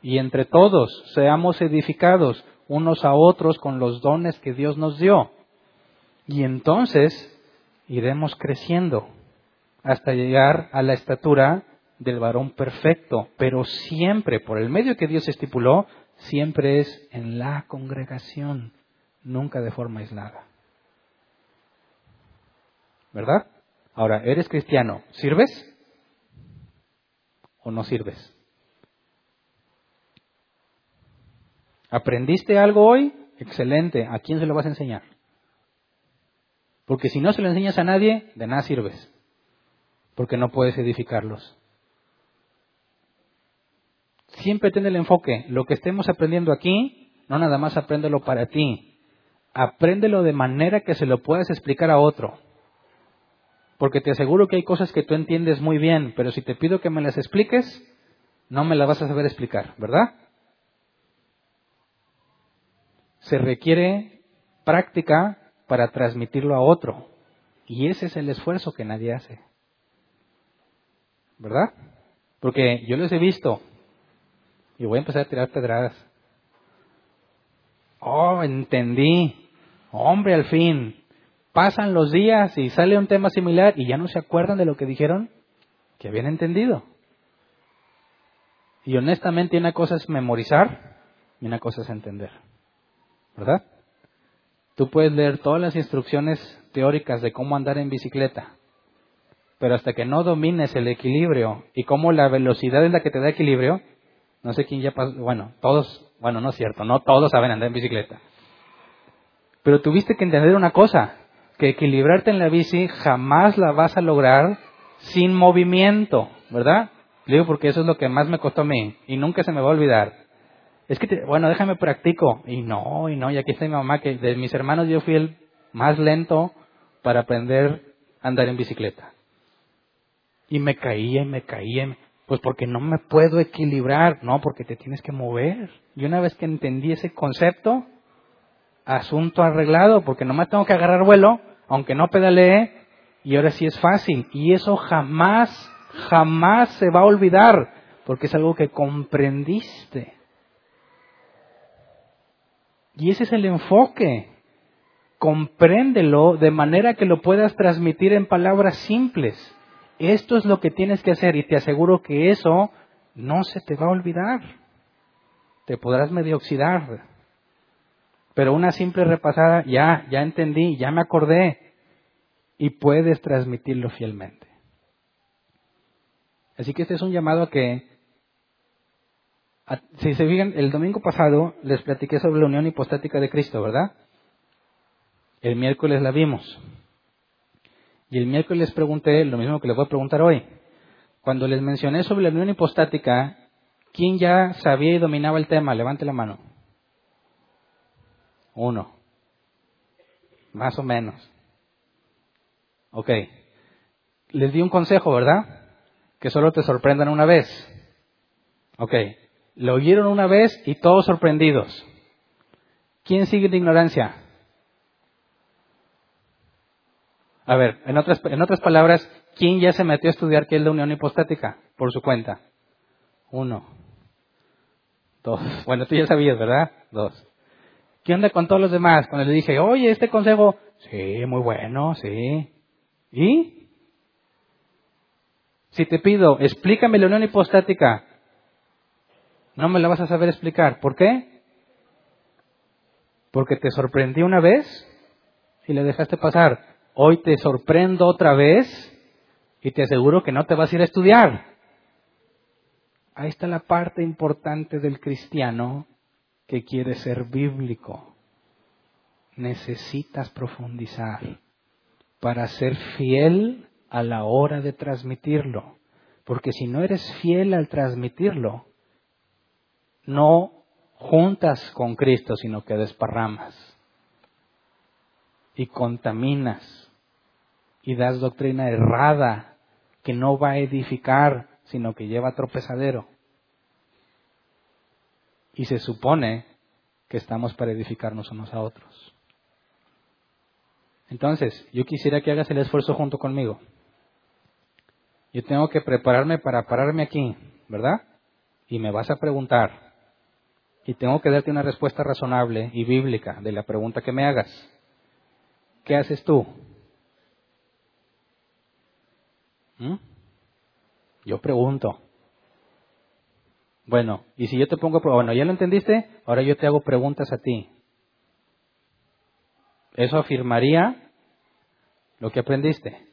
Y entre todos seamos edificados unos a otros con los dones que Dios nos dio. Y entonces iremos creciendo hasta llegar a la estatura del varón perfecto, pero siempre, por el medio que Dios estipuló, siempre es en la congregación, nunca de forma aislada. ¿Verdad? Ahora, ¿eres cristiano? ¿Sirves? ¿O no sirves? ¿Aprendiste algo hoy? Excelente. ¿A quién se lo vas a enseñar? Porque si no se lo enseñas a nadie, de nada sirves. Porque no puedes edificarlos. Siempre ten el enfoque, lo que estemos aprendiendo aquí, no nada más apréndelo para ti, apréndelo de manera que se lo puedas explicar a otro. Porque te aseguro que hay cosas que tú entiendes muy bien, pero si te pido que me las expliques, no me las vas a saber explicar, ¿verdad? Se requiere práctica para transmitirlo a otro. Y ese es el esfuerzo que nadie hace. ¿Verdad? Porque yo les he visto y voy a empezar a tirar pedradas. Oh, entendí. Hombre, al fin. pasan los días y sale un tema similar y ya no se acuerdan de lo que dijeron que habían entendido. Y honestamente una cosa es memorizar y una cosa es entender. ¿Verdad? Tú puedes leer todas las instrucciones teóricas de cómo andar en bicicleta, pero hasta que no domines el equilibrio y cómo la velocidad es la que te da equilibrio, no sé quién ya pasó, bueno, todos, bueno, no es cierto, no todos saben andar en bicicleta. Pero tuviste que entender una cosa, que equilibrarte en la bici jamás la vas a lograr sin movimiento, ¿verdad? Le digo porque eso es lo que más me costó a mí y nunca se me va a olvidar. Es que, bueno, déjame practico. Y no, y no, y aquí está mi mamá, que de mis hermanos yo fui el más lento para aprender a andar en bicicleta. Y me caía y me caía. Pues porque no me puedo equilibrar, no, porque te tienes que mover. Y una vez que entendí ese concepto, asunto arreglado, porque nomás tengo que agarrar vuelo, aunque no pedalee, y ahora sí es fácil. Y eso jamás, jamás se va a olvidar, porque es algo que comprendiste. Y ese es el enfoque. Compréndelo de manera que lo puedas transmitir en palabras simples. Esto es lo que tienes que hacer y te aseguro que eso no se te va a olvidar. Te podrás medio oxidar. Pero una simple repasada, ya, ya entendí, ya me acordé y puedes transmitirlo fielmente. Así que este es un llamado a que si se fijan, el domingo pasado les platiqué sobre la unión hipostática de Cristo, ¿verdad? El miércoles la vimos. Y el miércoles les pregunté lo mismo que les voy a preguntar hoy. Cuando les mencioné sobre la unión hipostática, ¿quién ya sabía y dominaba el tema? Levante la mano. Uno. Más o menos. Ok. Les di un consejo, ¿verdad? Que solo te sorprendan una vez. Ok. Lo oyeron una vez y todos sorprendidos. ¿Quién sigue de ignorancia? A ver, en otras, en otras palabras, ¿quién ya se metió a estudiar qué es la unión hipostática por su cuenta? Uno. Dos. Bueno, tú ya sabías, ¿verdad? Dos. ¿Qué onda con todos los demás? Cuando le dije, oye, este consejo, sí, muy bueno, sí. ¿Y? Si te pido, explícame la unión hipostática, no me la vas a saber explicar. ¿Por qué? Porque te sorprendí una vez y le dejaste pasar. Hoy te sorprendo otra vez y te aseguro que no te vas a ir a estudiar. Ahí está la parte importante del cristiano que quiere ser bíblico. Necesitas profundizar para ser fiel a la hora de transmitirlo. Porque si no eres fiel al transmitirlo, no juntas con Cristo, sino que desparramas y contaminas y das doctrina errada que no va a edificar, sino que lleva tropezadero. Y se supone que estamos para edificarnos unos a otros. Entonces, yo quisiera que hagas el esfuerzo junto conmigo. Yo tengo que prepararme para pararme aquí, ¿verdad? Y me vas a preguntar, y tengo que darte una respuesta razonable y bíblica de la pregunta que me hagas. ¿Qué haces tú? ¿Mm? Yo pregunto. Bueno, y si yo te pongo, bueno, ya lo entendiste, ahora yo te hago preguntas a ti. Eso afirmaría lo que aprendiste.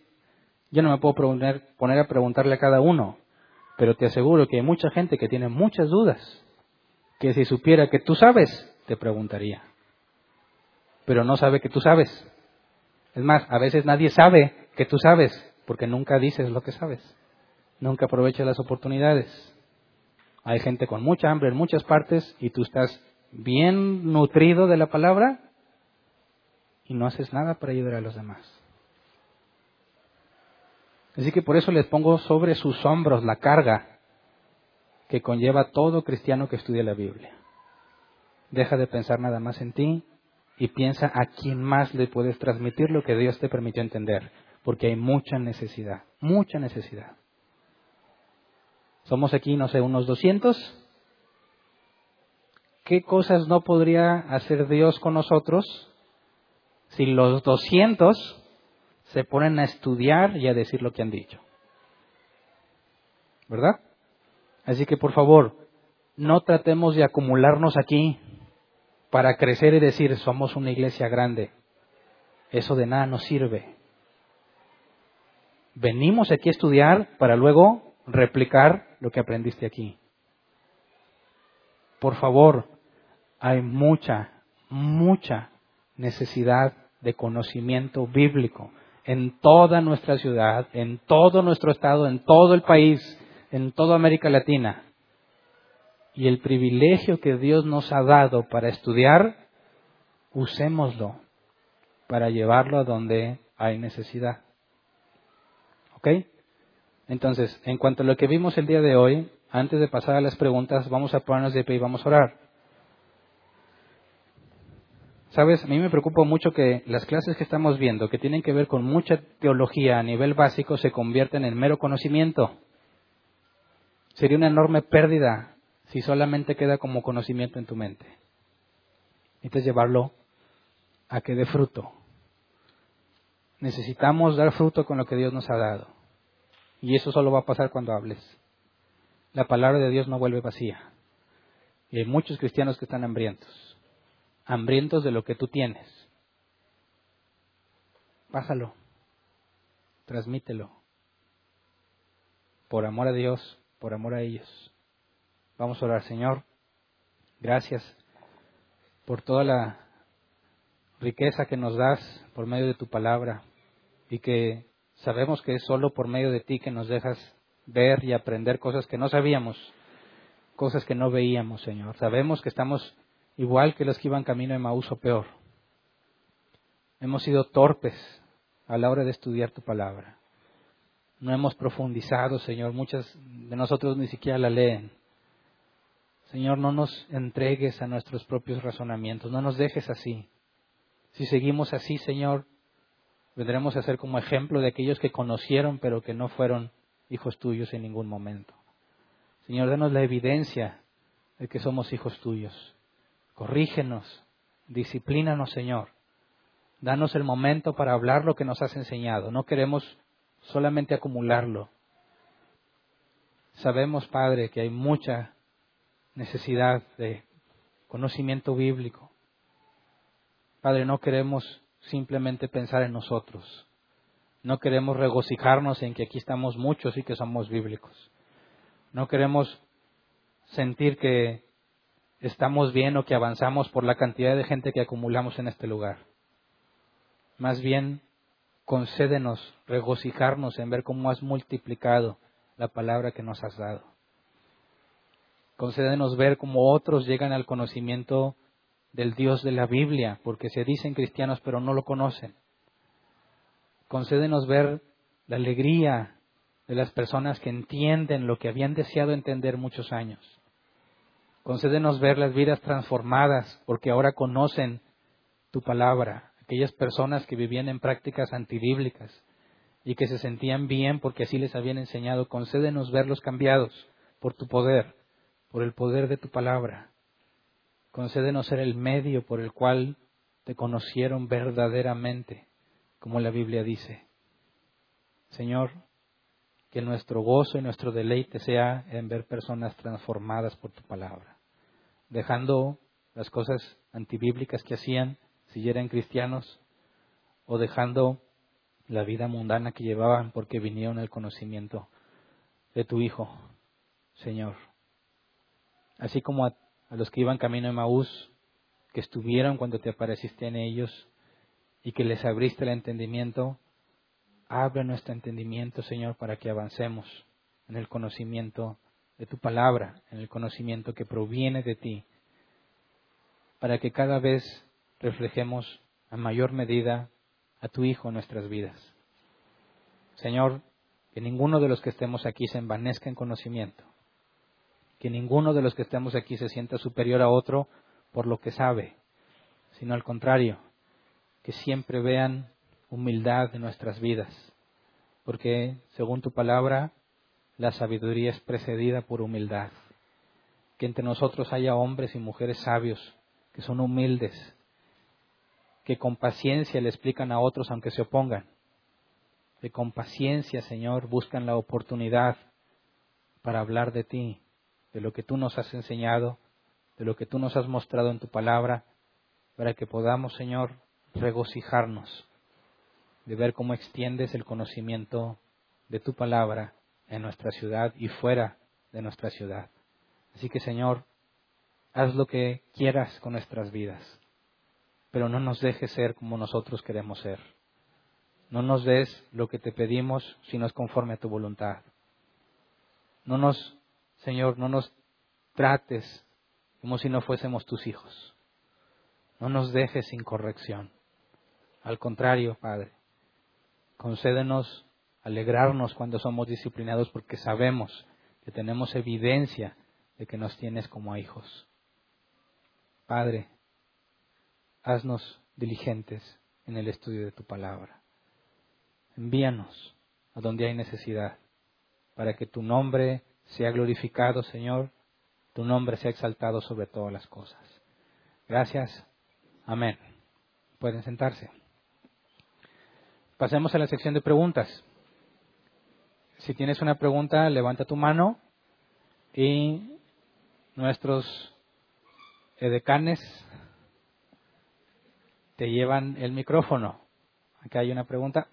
Yo no me puedo poner a preguntarle a cada uno, pero te aseguro que hay mucha gente que tiene muchas dudas que si supiera que tú sabes, te preguntaría. Pero no sabe que tú sabes. Es más, a veces nadie sabe que tú sabes, porque nunca dices lo que sabes. Nunca aprovechas las oportunidades. Hay gente con mucha hambre en muchas partes y tú estás bien nutrido de la palabra y no haces nada para ayudar a los demás. Así que por eso les pongo sobre sus hombros la carga que conlleva todo cristiano que estudia la Biblia. Deja de pensar nada más en ti y piensa a quién más le puedes transmitir lo que Dios te permitió entender, porque hay mucha necesidad, mucha necesidad. Somos aquí, no sé, unos 200. ¿Qué cosas no podría hacer Dios con nosotros si los 200 se ponen a estudiar y a decir lo que han dicho. ¿Verdad? Así que por favor, no tratemos de acumularnos aquí para crecer y decir somos una iglesia grande. Eso de nada nos sirve. Venimos aquí a estudiar para luego replicar lo que aprendiste aquí. Por favor, hay mucha, mucha necesidad de conocimiento bíblico en toda nuestra ciudad, en todo nuestro estado, en todo el país, en toda América Latina. Y el privilegio que Dios nos ha dado para estudiar, usémoslo para llevarlo a donde hay necesidad. ¿Ok? Entonces, en cuanto a lo que vimos el día de hoy, antes de pasar a las preguntas, vamos a ponernos de pie y vamos a orar. Sabes, a mí me preocupa mucho que las clases que estamos viendo, que tienen que ver con mucha teología a nivel básico, se convierten en mero conocimiento. Sería una enorme pérdida si solamente queda como conocimiento en tu mente. Necesitas llevarlo a que dé fruto. Necesitamos dar fruto con lo que Dios nos ha dado. Y eso solo va a pasar cuando hables. La palabra de Dios no vuelve vacía. Y hay muchos cristianos que están hambrientos hambrientos de lo que tú tienes. Pásalo, transmítelo, por amor a Dios, por amor a ellos. Vamos a orar, Señor. Gracias por toda la riqueza que nos das por medio de tu palabra y que sabemos que es solo por medio de ti que nos dejas ver y aprender cosas que no sabíamos, cosas que no veíamos, Señor. Sabemos que estamos igual que los que iban camino de Maús o peor. Hemos sido torpes a la hora de estudiar tu palabra. No hemos profundizado, Señor. Muchas de nosotros ni siquiera la leen. Señor, no nos entregues a nuestros propios razonamientos. No nos dejes así. Si seguimos así, Señor, vendremos a ser como ejemplo de aquellos que conocieron pero que no fueron hijos tuyos en ningún momento. Señor, danos la evidencia de que somos hijos tuyos. Corrígenos, disciplínanos, Señor. Danos el momento para hablar lo que nos has enseñado. No queremos solamente acumularlo. Sabemos, Padre, que hay mucha necesidad de conocimiento bíblico. Padre, no queremos simplemente pensar en nosotros. No queremos regocijarnos en que aquí estamos muchos y que somos bíblicos. No queremos sentir que estamos bien o que avanzamos por la cantidad de gente que acumulamos en este lugar. Más bien, concédenos regocijarnos en ver cómo has multiplicado la palabra que nos has dado. Concédenos ver cómo otros llegan al conocimiento del Dios de la Biblia, porque se dicen cristianos pero no lo conocen. Concédenos ver la alegría de las personas que entienden lo que habían deseado entender muchos años. Concédenos ver las vidas transformadas porque ahora conocen tu palabra. Aquellas personas que vivían en prácticas antibíblicas y que se sentían bien porque así les habían enseñado, concédenos verlos cambiados por tu poder, por el poder de tu palabra. Concédenos ser el medio por el cual te conocieron verdaderamente, como la Biblia dice. Señor, que nuestro gozo y nuestro deleite sea en ver personas transformadas por tu palabra, dejando las cosas antibíblicas que hacían si eran cristianos o dejando la vida mundana que llevaban porque vinieron al conocimiento de tu Hijo, Señor. Así como a, los que iban camino de Maús, que estuvieron cuando te apareciste en ellos y que les abriste el entendimiento, Abre nuestro entendimiento, Señor, para que avancemos en el conocimiento de tu palabra, en el conocimiento que proviene de ti, para que cada vez reflejemos a mayor medida a tu Hijo en nuestras vidas. Señor, que ninguno de los que estemos aquí se envanezca en conocimiento, que ninguno de los que estemos aquí se sienta superior a otro por lo que sabe, sino al contrario, que siempre vean humildad en nuestras vidas, porque según tu palabra, la sabiduría es precedida por humildad. Que entre nosotros haya hombres y mujeres sabios, que son humildes, que con paciencia le explican a otros aunque se opongan. Que con paciencia, Señor, buscan la oportunidad para hablar de ti, de lo que tú nos has enseñado, de lo que tú nos has mostrado en tu palabra, para que podamos, Señor, regocijarnos de ver cómo extiendes el conocimiento de tu palabra en nuestra ciudad y fuera de nuestra ciudad. Así que, Señor, haz lo que quieras con nuestras vidas, pero no nos dejes ser como nosotros queremos ser. No nos des lo que te pedimos si no es conforme a tu voluntad. No nos, Señor, no nos trates como si no fuésemos tus hijos. No nos dejes sin corrección. Al contrario, Padre, concédenos alegrarnos cuando somos disciplinados porque sabemos que tenemos evidencia de que nos tienes como hijos. Padre, haznos diligentes en el estudio de tu palabra. Envíanos a donde hay necesidad para que tu nombre sea glorificado, Señor, tu nombre sea exaltado sobre todas las cosas. Gracias. Amén. Pueden sentarse. Pasemos a la sección de preguntas. Si tienes una pregunta, levanta tu mano y nuestros edecanes te llevan el micrófono. Acá hay una pregunta.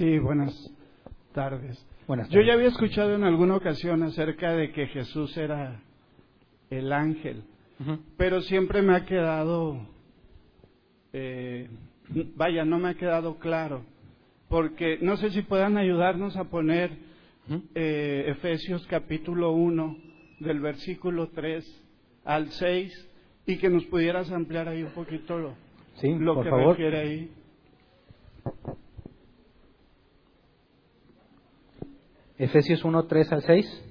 Sí, buenas tardes. Yo ya había escuchado en alguna ocasión acerca de que Jesús era el ángel, pero siempre me ha quedado, eh, vaya, no me ha quedado claro, porque no sé si puedan ayudarnos a poner eh, Efesios capítulo 1 del versículo 3 al 6 y que nos pudieras ampliar ahí un poquito lo, lo que refiere ahí. Efesios 1, 3 al 6.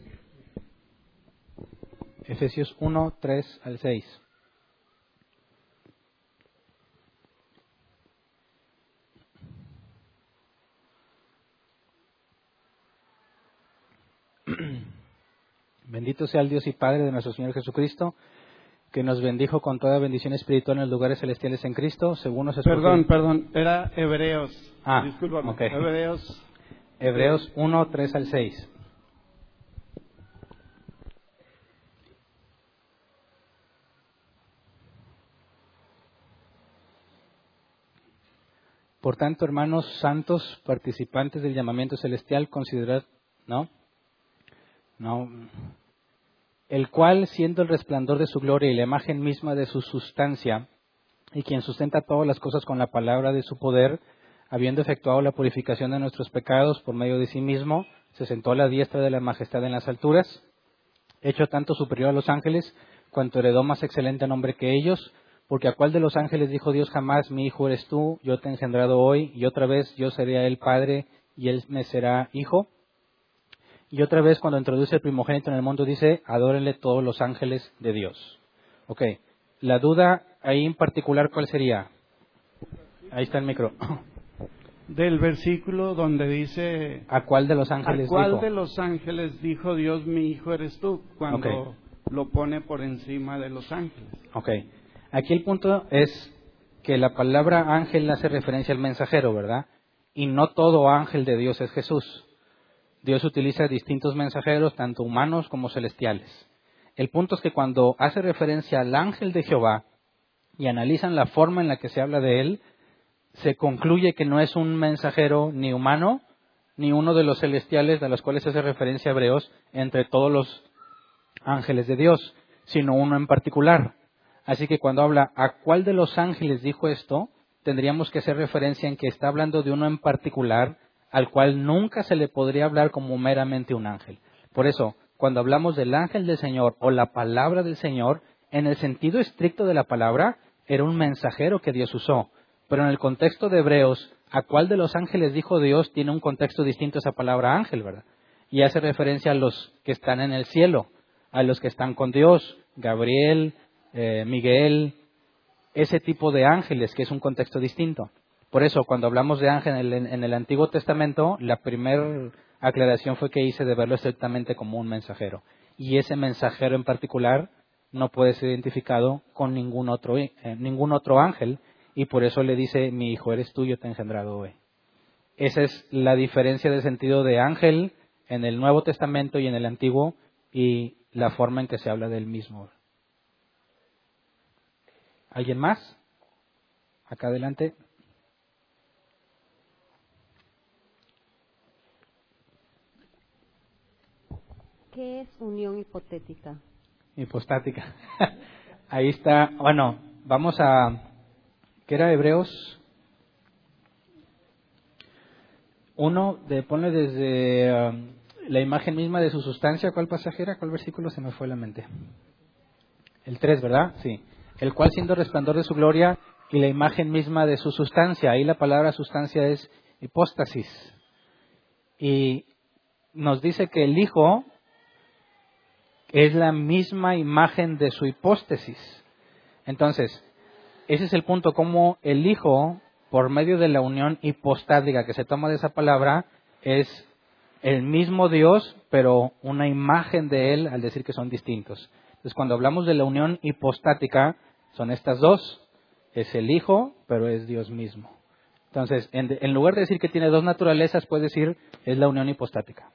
Efesios 1, 3 al 6. Bendito sea el Dios y Padre de nuestro Señor Jesucristo, que nos bendijo con toda bendición espiritual en los lugares celestiales en Cristo, según nos Perdón, perdón, era Hebreos. Ah, Disculpame. Hebreos Hebreos 1, 3 al 6. Por tanto, hermanos santos, participantes del llamamiento celestial, considerad, ¿no? No. El cual, siendo el resplandor de su gloria y la imagen misma de su sustancia, y quien sustenta todas las cosas con la palabra de su poder, habiendo efectuado la purificación de nuestros pecados por medio de sí mismo, se sentó a la diestra de la majestad en las alturas, hecho tanto superior a los ángeles, cuanto heredó más excelente nombre que ellos, porque a cuál de los ángeles dijo Dios jamás, mi hijo eres tú, yo te he engendrado hoy, y otra vez yo seré a él padre, y él me será hijo. Y otra vez cuando introduce el primogénito en el mundo dice, adórenle todos los ángeles de Dios. Ok, la duda ahí en particular, ¿cuál sería? Ahí está el micro. Del versículo donde dice ¿A cuál de los ángeles ¿A cuál de los ángeles dijo Dios mi hijo eres tú cuando lo pone por encima de los ángeles? Ok. Aquí el punto es que la palabra ángel hace referencia al mensajero, ¿verdad? Y no todo ángel de Dios es Jesús. Dios utiliza distintos mensajeros, tanto humanos como celestiales. El punto es que cuando hace referencia al ángel de Jehová y analizan la forma en la que se habla de él, se concluye que no es un mensajero ni humano, ni uno de los celestiales de los cuales hace referencia Hebreos entre todos los ángeles de Dios, sino uno en particular. Así que cuando habla a cuál de los ángeles dijo esto, tendríamos que hacer referencia en que está hablando de uno en particular al cual nunca se le podría hablar como meramente un ángel. Por eso, cuando hablamos del ángel del Señor o la palabra del Señor, en el sentido estricto de la palabra, era un mensajero que Dios usó. Pero en el contexto de Hebreos, ¿a cuál de los ángeles dijo Dios? Tiene un contexto distinto esa palabra ángel, ¿verdad? Y hace referencia a los que están en el cielo, a los que están con Dios, Gabriel, eh, Miguel, ese tipo de ángeles, que es un contexto distinto. Por eso, cuando hablamos de ángel en el, Antiguo Testamento, la primera aclaración fue que hice de verlo estrictamente como un mensajero. Y ese mensajero en particular no puede ser identificado con ningún otro, eh, ningún otro ángel, y por eso le dice, mi hijo eres tú, yo te he engendrado hoy. Esa es la diferencia de sentido de ángel en el Nuevo Testamento y en el Antiguo, y la forma en que se habla del mismo. ¿Alguien más? Acá adelante. ¿Qué es unión hipotética? Hipostática. Ahí está. Bueno, vamos a. ¿Qué era Hebreos? Uno, de, pone desde um, la imagen misma de su sustancia. ¿Cuál pasajera? ¿Cuál versículo se me fue a la mente? El 3, ¿verdad? Sí el cual siendo resplandor de su gloria y la imagen misma de su sustancia. Ahí la palabra sustancia es hipóstasis. Y nos dice que el Hijo es la misma imagen de su hipóstasis. Entonces, ese es el punto, como el Hijo, por medio de la unión hipostática que se toma de esa palabra, es el mismo Dios, pero una imagen de Él al decir que son distintos. Entonces, cuando hablamos de la unión hipostática, son estas dos. Es el Hijo, pero es Dios mismo. Entonces, en, lugar de decir que tiene dos naturalezas, puede decir es la unión hipostática.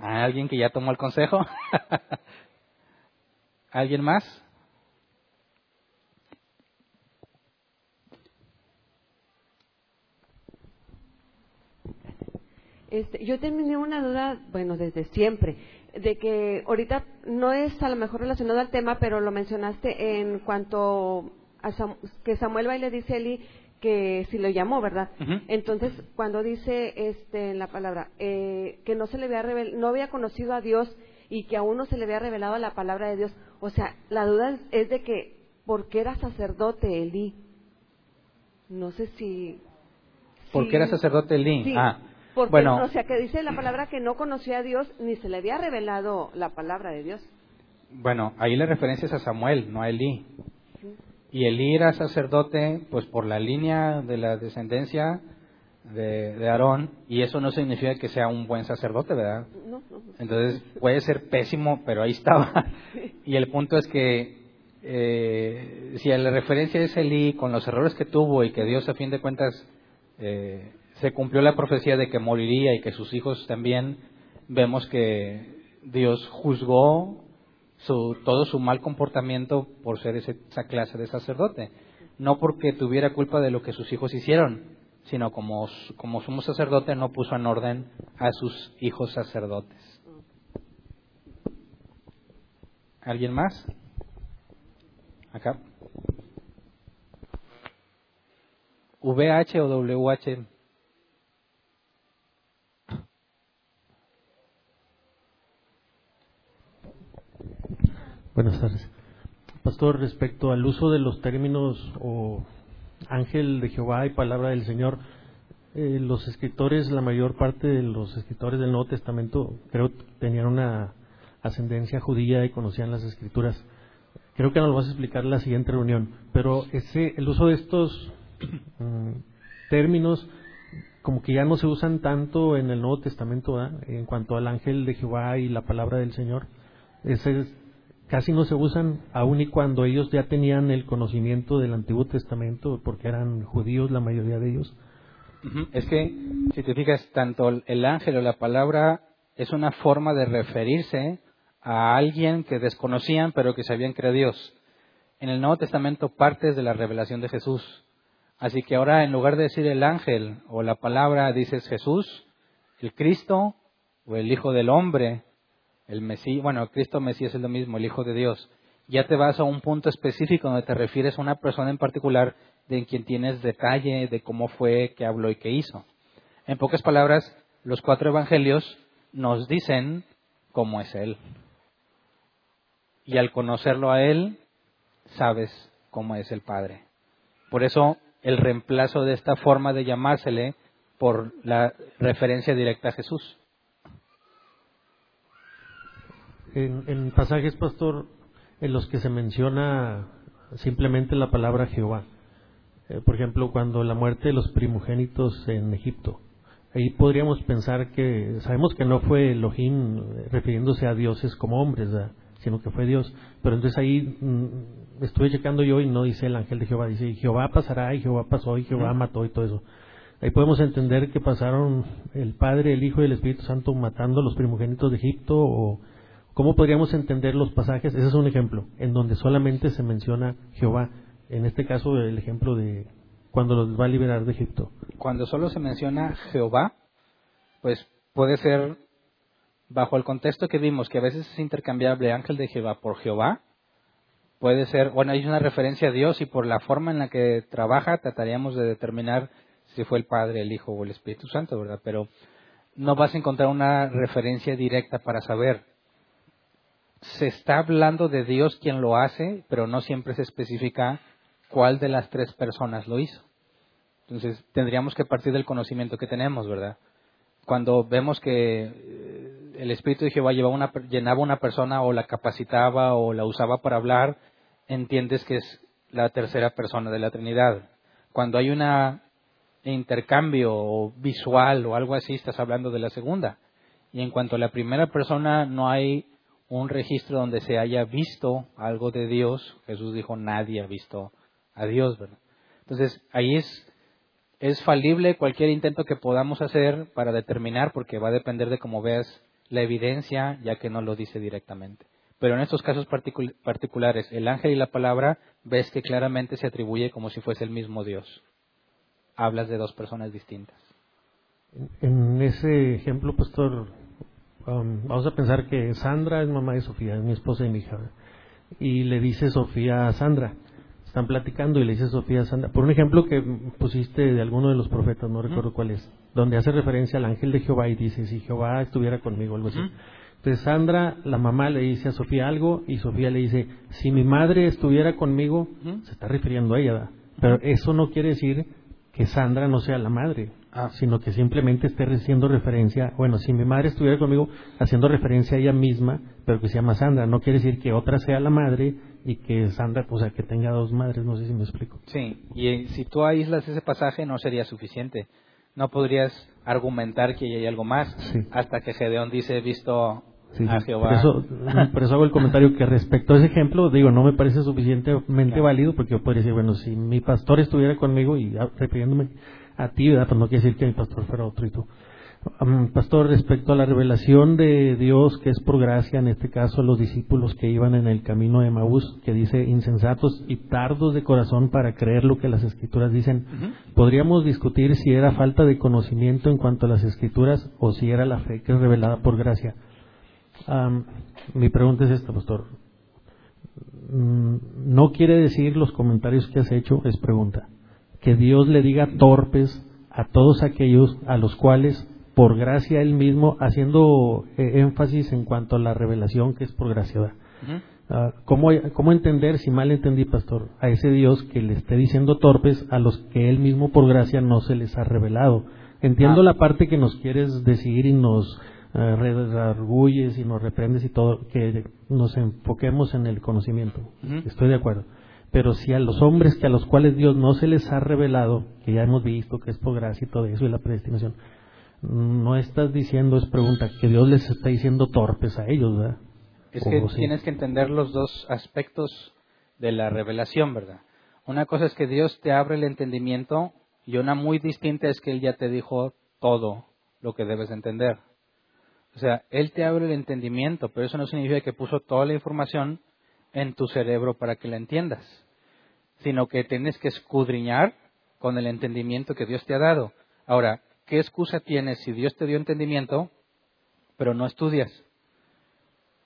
¿Alguien que ya tomó el consejo? ¿Alguien más? Este, yo tenía una duda, bueno, desde siempre de que ahorita no es a lo mejor relacionado al tema, pero lo mencionaste en cuanto a que Samuel va y le dice a Eli que si lo llamó, ¿verdad? Entonces, cuando dice este, en la palabra eh, que no se le había no había conocido a Dios y que aún no se le había revelado la palabra de Dios, o sea, la duda es, de que, ¿por qué era sacerdote Eli? No sé si... ¿Por qué era sacerdote Eli? Ah. Porque, bueno, o sea, que dice la palabra que no conocía a Dios ni se le había revelado la palabra de Dios. Bueno, ahí la referencia es a Samuel, no a Elí. Y Elí era sacerdote, pues por la línea de la descendencia de, Aarón, y eso no significa que sea un buen sacerdote, ¿verdad? No, no, Entonces puede ser pésimo, pero ahí estaba. Y el punto es que eh, si la referencia es Elí, con los errores que tuvo y que Dios a fin de cuentas eh, se cumplió la profecía de que moriría y que sus hijos también, vemos que Dios juzgó su, todo su mal comportamiento por ser esa clase de sacerdote. No porque tuviera culpa de lo que sus hijos hicieron, sino como, como sumo sacerdote no puso en orden a sus hijos sacerdotes. ¿Alguien más? Acá. VH o WH Buenas tardes. Pastor, respecto al uso de los términos o ángel de Jehová y palabra del Señor, eh, los escritores, la mayor parte de los escritores del Nuevo Testamento, creo tenían una ascendencia judía y conocían las escrituras. Creo que nos lo vas a explicar en la siguiente reunión, pero ese, el uso de estos mm, términos como que ya no se usan tanto en el Nuevo Testamento en cuanto al ángel de Jehová y la palabra del Señor. Ese es, casi no se usan aun y cuando ellos ya tenían el conocimiento del Antiguo Testamento, porque eran judíos la mayoría de ellos. Es que, si te fijas, tanto el ángel o la palabra es una forma de referirse a alguien que desconocían pero que sabían que era Dios. En el Nuevo Testamento partes de la revelación de Jesús. Así que ahora en lugar de decir el ángel o la palabra dices Jesús, el Cristo o el Hijo del Hombre el Mesías, bueno, Cristo Mesías es lo mismo, el Hijo de Dios. Ya te vas a un punto específico donde te refieres a una persona en particular de quien tienes detalle de cómo fue, qué habló y qué hizo. En pocas palabras, los cuatro evangelios nos dicen cómo es Él. Y al conocerlo a Él, sabes cómo es el Padre. Por eso el reemplazo de esta forma de llamársele por la referencia directa a Jesús. En, pasajes, pastor, en los que se menciona simplemente la palabra Jehová. Eh, por ejemplo, cuando la muerte de los primogénitos en Egipto, ahí podríamos pensar que, sabemos que no fue Elohim eh, refiriéndose a dioses como hombres, sino que fue Dios. Pero entonces ahí mm, estuve checando yo y no dice el ángel de Jehová, dice Jehová pasará y Jehová pasó y Jehová mató y todo eso. Ahí podemos entender que pasaron el Padre, el Hijo y el Espíritu Santo matando a los primogénitos de Egipto o cómo podríamos entender los pasajes. Ese es un ejemplo en donde solamente se menciona Jehová. En este caso el ejemplo de cuando los va a liberar de Egipto. Cuando solo se menciona Jehová, pues puede ser bajo el contexto que vimos que a veces es intercambiable ángel de Jehová por Jehová. Puede ser, bueno, hay una referencia a Dios y por la forma en la que trabaja trataríamos de determinar si fue el Padre, el Hijo o el Espíritu Santo, ¿verdad? Pero no vas a encontrar una referencia directa para saber. Se está hablando de Dios quien lo hace, pero no siempre se especifica cuál de las tres personas lo hizo. Entonces, tendríamos que partir del conocimiento que tenemos, ¿verdad? Cuando vemos que eh, el Espíritu de Jehová una, llenaba una persona o la capacitaba o la usaba para hablar, entiendes que es la tercera persona de la Trinidad. Cuando hay una intercambio visual o algo así, estás hablando de la segunda. Y en cuanto a la primera persona, no hay un registro donde se haya visto algo de Dios. Jesús dijo, nadie ha visto a Dios, ¿verdad? Entonces, ahí es, es falible cualquier intento que podamos hacer para determinar, porque va a depender de cómo veas la evidencia, ya que no lo dice directamente. Pero en estos casos particulares, el ángel y la palabra, ves que claramente se atribuye como si fuese el mismo Dios hablas de dos personas distintas. En ese ejemplo, pastor, um, vamos a pensar que Sandra es mamá de Sofía, es mi esposa y mi hija, y le dice Sofía a Sandra, están platicando y le dice Sofía a Sandra, por un ejemplo que pusiste de alguno de los profetas, no recuerdo cuál es, donde hace referencia al ángel de Jehová y dice, si Jehová estuviera conmigo, algo así. Entonces Sandra, la mamá, le dice a Sofía algo y Sofía le dice, si mi madre estuviera conmigo, se está refiriendo a ella, pero eso no quiere decir que Sandra no sea la madre, ah. sino que simplemente esté haciendo referencia, bueno, si mi madre estuviera conmigo haciendo referencia a ella misma, pero que se llama Sandra, no quiere decir que otra sea la madre y que Sandra, o sea, que tenga dos madres, no sé si me explico. Sí, y eh, si tú aíslas ese pasaje no sería suficiente. No podrías argumentar que hay algo más hasta que Gedeón dice, visto a Jehová. Por eso, por eso, hago el comentario que respecto a ese ejemplo, digo, no me parece suficientemente válido porque yo podría decir, bueno, si mi pastor estuviera conmigo y refiriéndome a ti, ¿verdad? Pues no quiere decir que mi pastor fuera otro y tú. pastor, respecto a la revelación de Dios, que es por gracia, en este caso los discípulos que iban en el camino de Maús, que dice insensatos y tardos de corazón para creer lo que las escrituras dicen, podríamos discutir si era falta de conocimiento en cuanto a las escrituras o si era la fe que es revelada por gracia mi pregunta es esta, pastor. Mm, no quiere decir los comentarios que has hecho, es pregunta. Que Dios le diga torpes a todos aquellos a los cuales, por gracia Él mismo, haciendo eh, énfasis en cuanto a la revelación que es por gracia. Ah, ¿cómo, ¿Cómo entender, si mal entendí, pastor, a ese Dios que le esté diciendo torpes a los que Él mismo por gracia no se les ha revelado? Entiendo ah. la parte que nos quieres decir y nos eh, redarguyes y nos reprendes y todo, que nos enfoquemos en el conocimiento. Estoy de acuerdo. Pero si a los hombres que a los cuales Dios no se les ha revelado, que ya hemos visto que es por gracia y todo eso y la predestinación, no estás diciendo, es pregunta, que Dios les está diciendo torpes a ellos, ¿verdad? Es que tienes que entender los dos aspectos de la revelación, ¿verdad? Una cosa es que Dios te abre el entendimiento y una muy distinta es que Él ya te dijo todo lo que debes entender. O sea, Él te abre el entendimiento, pero eso no significa que puso toda la información en tu cerebro para que la entiendas, sino que tienes que escudriñar con el entendimiento que Dios te ha dado. Ahora, ¿qué excusa tienes si Dios te dio entendimiento, pero no estudias?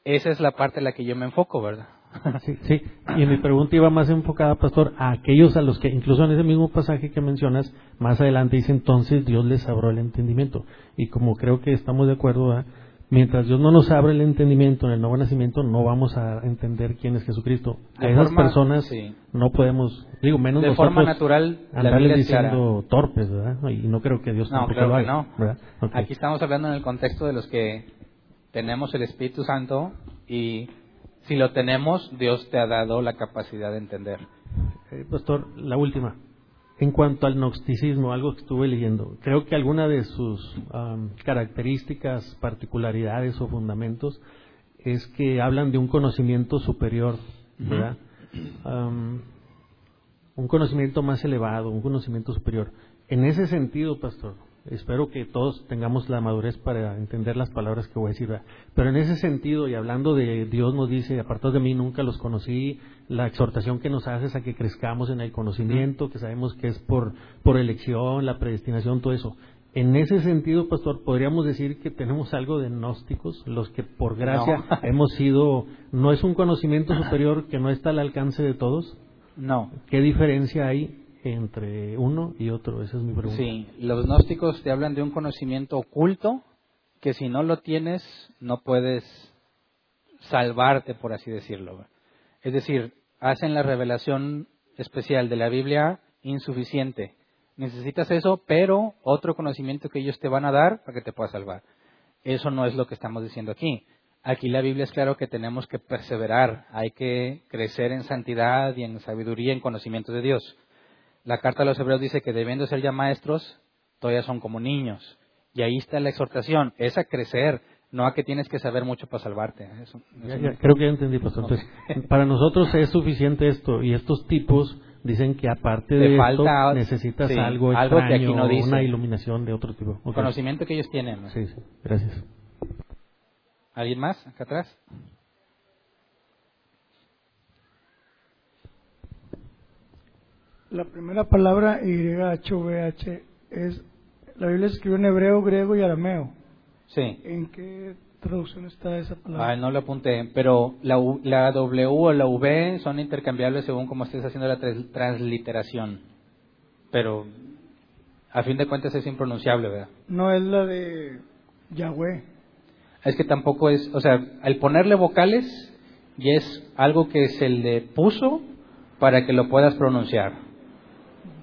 Esa es la parte en la que yo me enfoco, ¿verdad? Sí, sí, y mi pregunta iba más enfocada, pastor, a aquellos a los que, incluso en ese mismo pasaje que mencionas, más adelante dice entonces Dios les abrió el entendimiento. Y como creo que estamos de acuerdo, mientras Dios no nos abre el entendimiento en el nuevo nacimiento, no vamos a entender quién es Jesucristo. a esas personas no podemos, digo, menos de forma natural, andarles diciendo torpes, ¿verdad? Y no creo que Dios no, creo que no. Aquí estamos hablando en el contexto de los que tenemos el Espíritu Santo y Si lo tenemos, Dios te ha dado la capacidad de entender. Eh, pastor, la última. En cuanto al gnosticismo, algo que estuve leyendo, creo que alguna de sus características, particularidades o fundamentos es que hablan de un conocimiento superior, ¿verdad? un conocimiento más elevado, un conocimiento superior. En ese sentido, pastor, espero que todos tengamos la madurez para entender las palabras que voy a decir. Pero en ese sentido, y hablando de Dios nos dice, apartados de mí nunca los conocí, la exhortación que nos hace es a que crezcamos en el conocimiento, que sabemos que es por, por elección, la predestinación, todo eso. En ese sentido, pastor, podríamos decir que tenemos algo de gnósticos, los que por gracia hemos sido, no es un conocimiento superior que no está al alcance de todos. No. ¿Qué diferencia hay entre uno y otro? Esa es mi pregunta. Sí, los gnósticos te hablan de un conocimiento oculto que si no lo tienes no puedes salvarte, por así decirlo. Es decir, hacen la revelación especial de la Biblia insuficiente. Necesitas eso, pero otro conocimiento que ellos te van a dar para que te puedas salvar. Eso no es lo que estamos diciendo aquí. Aquí la Biblia es claro que tenemos que perseverar, hay que crecer en santidad y en sabiduría, en conocimiento de Dios. La carta a los hebreos dice que debiendo ser ya maestros, todavía son como niños. Y ahí está la exhortación, es a crecer, no a que tienes que saber mucho para salvarte. creo que ya entendí, pastor. para nosotros es suficiente esto y estos tipos dicen que aparte de esto necesitas algo extraño, una iluminación de otro tipo. Conocimiento que ellos tienen. Sí, sí, gracias. ¿Alguien más acá atrás? La primera palabra YHVH es, la Biblia escribe en hebreo, griego y arameo. Sí. ¿En qué traducción está esa palabra? Ah, no lo apunté, pero la, la W o la V son intercambiables según como estés haciendo la transliteración. Pero a fin de cuentas es impronunciable, ¿verdad? No es la de Yahweh es que tampoco es, o sea, al ponerle vocales y es algo que se le puso para que lo puedas pronunciar,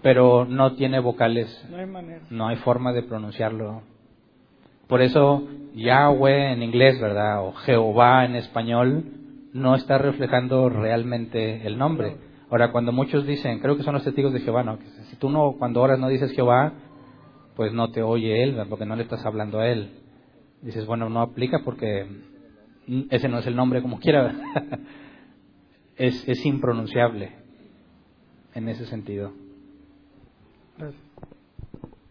pero no tiene vocales. No hay manera. No hay forma de pronunciarlo. Por eso Yahweh en inglés, ¿verdad? O Jehová en español no está reflejando realmente el nombre. Ahora, cuando muchos dicen, creo que son los testigos de Jehová, ¿no? Que si tú no, cuando oras no dices Jehová, pues no te oye él, porque no le estás hablando a él dices, bueno, no aplica porque ese no es el nombre como quiera. es, es impronunciable en ese sentido.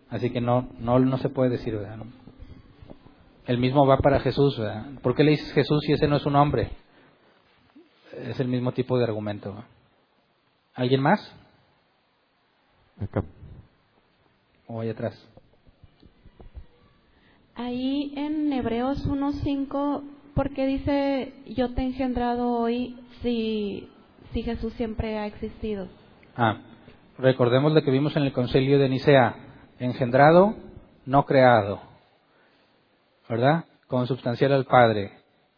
Así que no, no, no se puede decir, ¿verdad? El mismo va para Jesús, ¿verdad? ¿Por qué le dices Jesús si ese no es su nombre? Es el mismo tipo de argumento. ¿Alguien más? Acá. O ahí atrás. Ahí en Hebreos 1.5, ¿por qué dice yo te he engendrado hoy si, si Jesús siempre ha existido? Ah, recordemos lo que vimos en el concilio de Nicea, engendrado, no creado, ¿verdad? Consubstancial al Padre.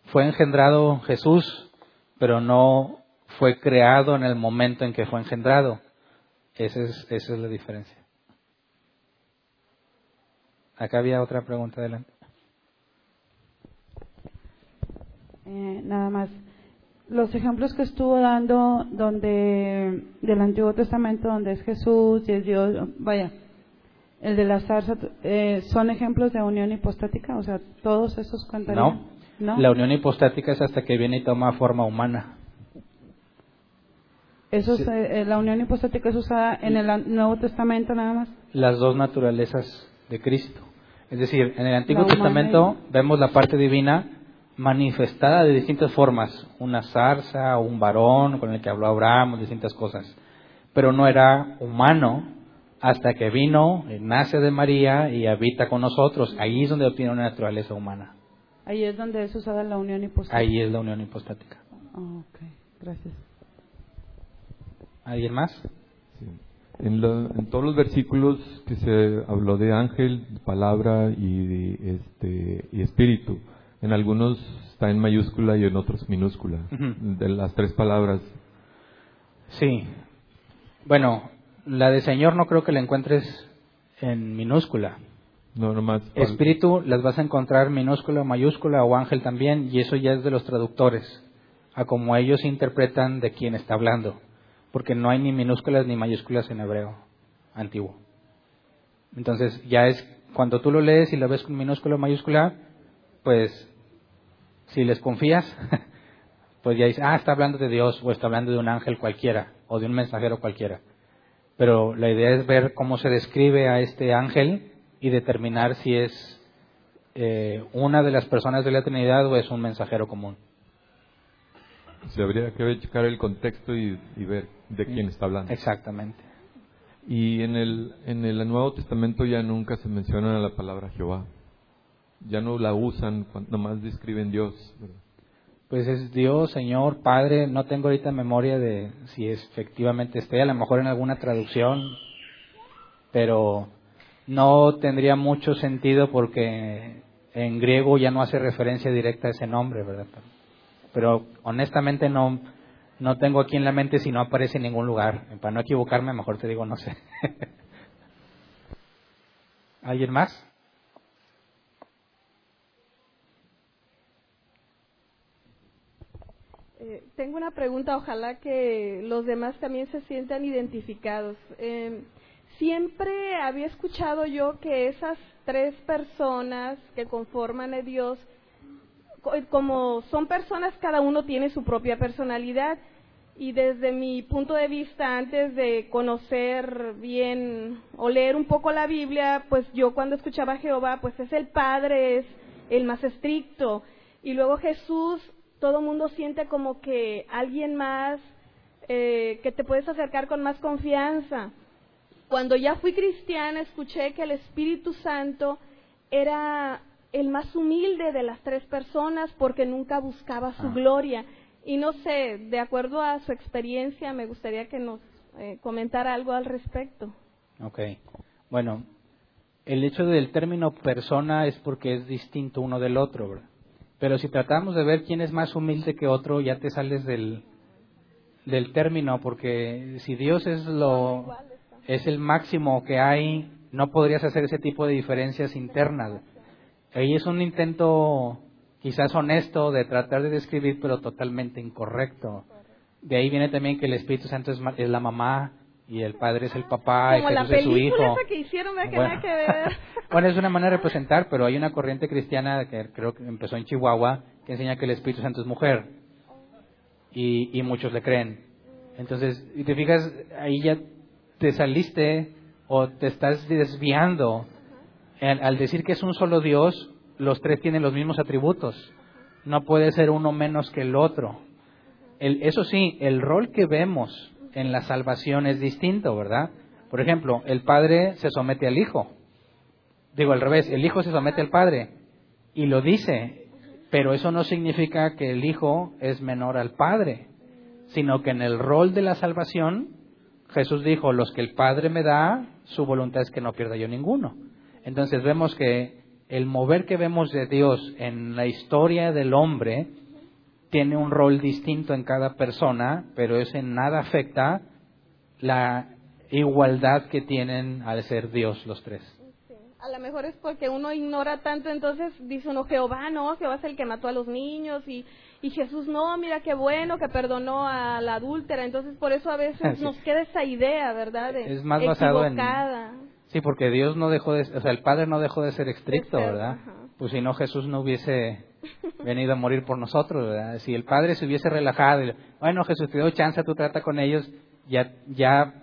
Fue engendrado Jesús, pero no fue creado en el momento en que fue engendrado. Esa es, la diferencia. Acá había otra pregunta adelante. Eh, nada más. Los ejemplos que estuvo dando donde del Antiguo Testamento, donde es Jesús y es Dios, vaya, el de la zarza, eh, ¿son ejemplos de unión hipostática? O sea, todos esos contarían. No, la unión hipostática es hasta que viene y toma forma humana. Eso eh, la unión hipostática es usada en el Nuevo Testamento nada más. Las dos naturalezas de Cristo. Es decir, en el Antiguo Testamento vemos la parte divina manifestada de distintas formas, una zarza, un varón con el que habló Abraham, distintas cosas, pero no era humano hasta que vino, nace de María y habita con nosotros. Ahí es donde obtiene una naturaleza humana. Ahí es donde es usada la unión hipostática. Ahí es la unión hipostática. Oh, ok, gracias. ¿Alguien más? Sí. En, todos los versículos que se habló de ángel, palabra y, este, y espíritu, en algunos está en mayúscula y en otros minúscula, de las tres palabras. Sí. Bueno, la de Señor no creo que la encuentres en minúscula. No, nomás. Espíritu las vas a encontrar minúscula, mayúscula o ángel también, y eso ya es de los traductores. a como ellos interpretan de quién está hablando, porque no hay ni minúsculas ni mayúsculas en hebreo antiguo. Entonces ya es cuando tú lo lees y lo ves con minúscula o mayúscula, pues si les confías, pues ya dices, ah, está hablando de Dios o está hablando de un ángel cualquiera o de un mensajero cualquiera. Pero la idea es ver cómo se describe a este ángel y determinar si es eh, una de las personas de la Trinidad o es un mensajero común. Se habría que checar el contexto y, ver de quién está hablando. Exactamente. Y en el, en el Nuevo Testamento ya nunca se menciona la palabra Jehová. Ya no la usan, nomás describen Dios. Pues es Dios, Señor, Padre. No tengo ahorita memoria de si efectivamente esté, a lo mejor en alguna traducción, pero no tendría mucho sentido porque en griego ya no hace referencia directa a ese nombre, ¿verdad? Pero honestamente no, no tengo aquí en la mente si no aparece en ningún lugar. Para no equivocarme, mejor te digo, no sé. ¿Alguien más? Eh, tengo una pregunta, ojalá que los demás también se sientan identificados. Eh, siempre había escuchado yo que esas tres personas que conforman a Dios, como son personas, cada uno tiene su propia personalidad. Y desde mi punto de vista, antes de conocer bien o leer un poco la Biblia, pues yo cuando escuchaba a Jehová, pues es el Padre, es el más estricto. Y luego Jesús, todo mundo siente como que alguien más, eh, que te puedes acercar con más confianza. Cuando ya fui cristiana, escuché que el Espíritu Santo era el más humilde de las tres personas porque nunca buscaba su ah. gloria. Y no sé, de acuerdo a su experiencia, me gustaría que nos eh, comentara algo al respecto. Ok. Bueno, el hecho del término persona es porque es distinto uno del otro, ¿verdad? Pero si tratamos de ver quién es más humilde que otro, ya te sales del, del término, porque si Dios es lo es el máximo que hay, no podrías hacer ese tipo de diferencias internas. Ahí es un intento quizás honesto de tratar de describir, pero totalmente incorrecto. De ahí viene también que el Espíritu Santo es, la mamá y el Padre es el papá y Jesús es su hijo. que hicieron, bueno. que ver. bueno, es una manera de representar, pero hay una corriente cristiana que creo que empezó en Chihuahua que enseña que el Espíritu Santo es mujer. Y, y muchos le creen. Entonces, y te fijas, ahí ya te saliste o te estás desviando. Al decir que es un solo Dios, los tres tienen los mismos atributos. No puede ser uno menos que el otro. eso sí, el rol que vemos en la salvación es distinto, ¿verdad? Por ejemplo, el Padre se somete al Hijo. Digo al revés, el Hijo se somete al Padre. Y lo dice, pero eso no significa que el Hijo es menor al Padre, sino que en el rol de la salvación Jesús dijo, los que el Padre me da, su voluntad es que no pierda yo ninguno. Entonces vemos que el mover que vemos de Dios en la historia del hombre tiene un rol distinto en cada persona, pero eso en nada afecta la igualdad que tienen al ser Dios los tres. A lo mejor es porque uno ignora tanto, entonces dice uno, Jehová no, Jehová es el que mató a los niños y y Jesús no, mira qué bueno que perdonó a la adúltera, entonces por eso a veces nos queda esa idea, ¿verdad? es más basado en Sí, porque Dios no dejó de, o sea, el Padre no dejó de ser estricto, ¿verdad? Pues si no Jesús no hubiese venido a morir por nosotros, ¿verdad? Si el Padre se hubiese relajado, y, bueno, Jesús te dio chance, tú trata con ellos, ya ya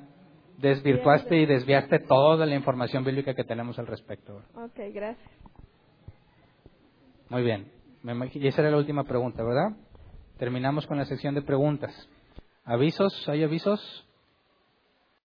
desvirtuaste y desviaste toda la información bíblica que tenemos al respecto. Ok, gracias. Muy bien. Y esa era la última pregunta, ¿verdad? Terminamos con la sección de preguntas. ¿Avisos? ¿Hay avisos?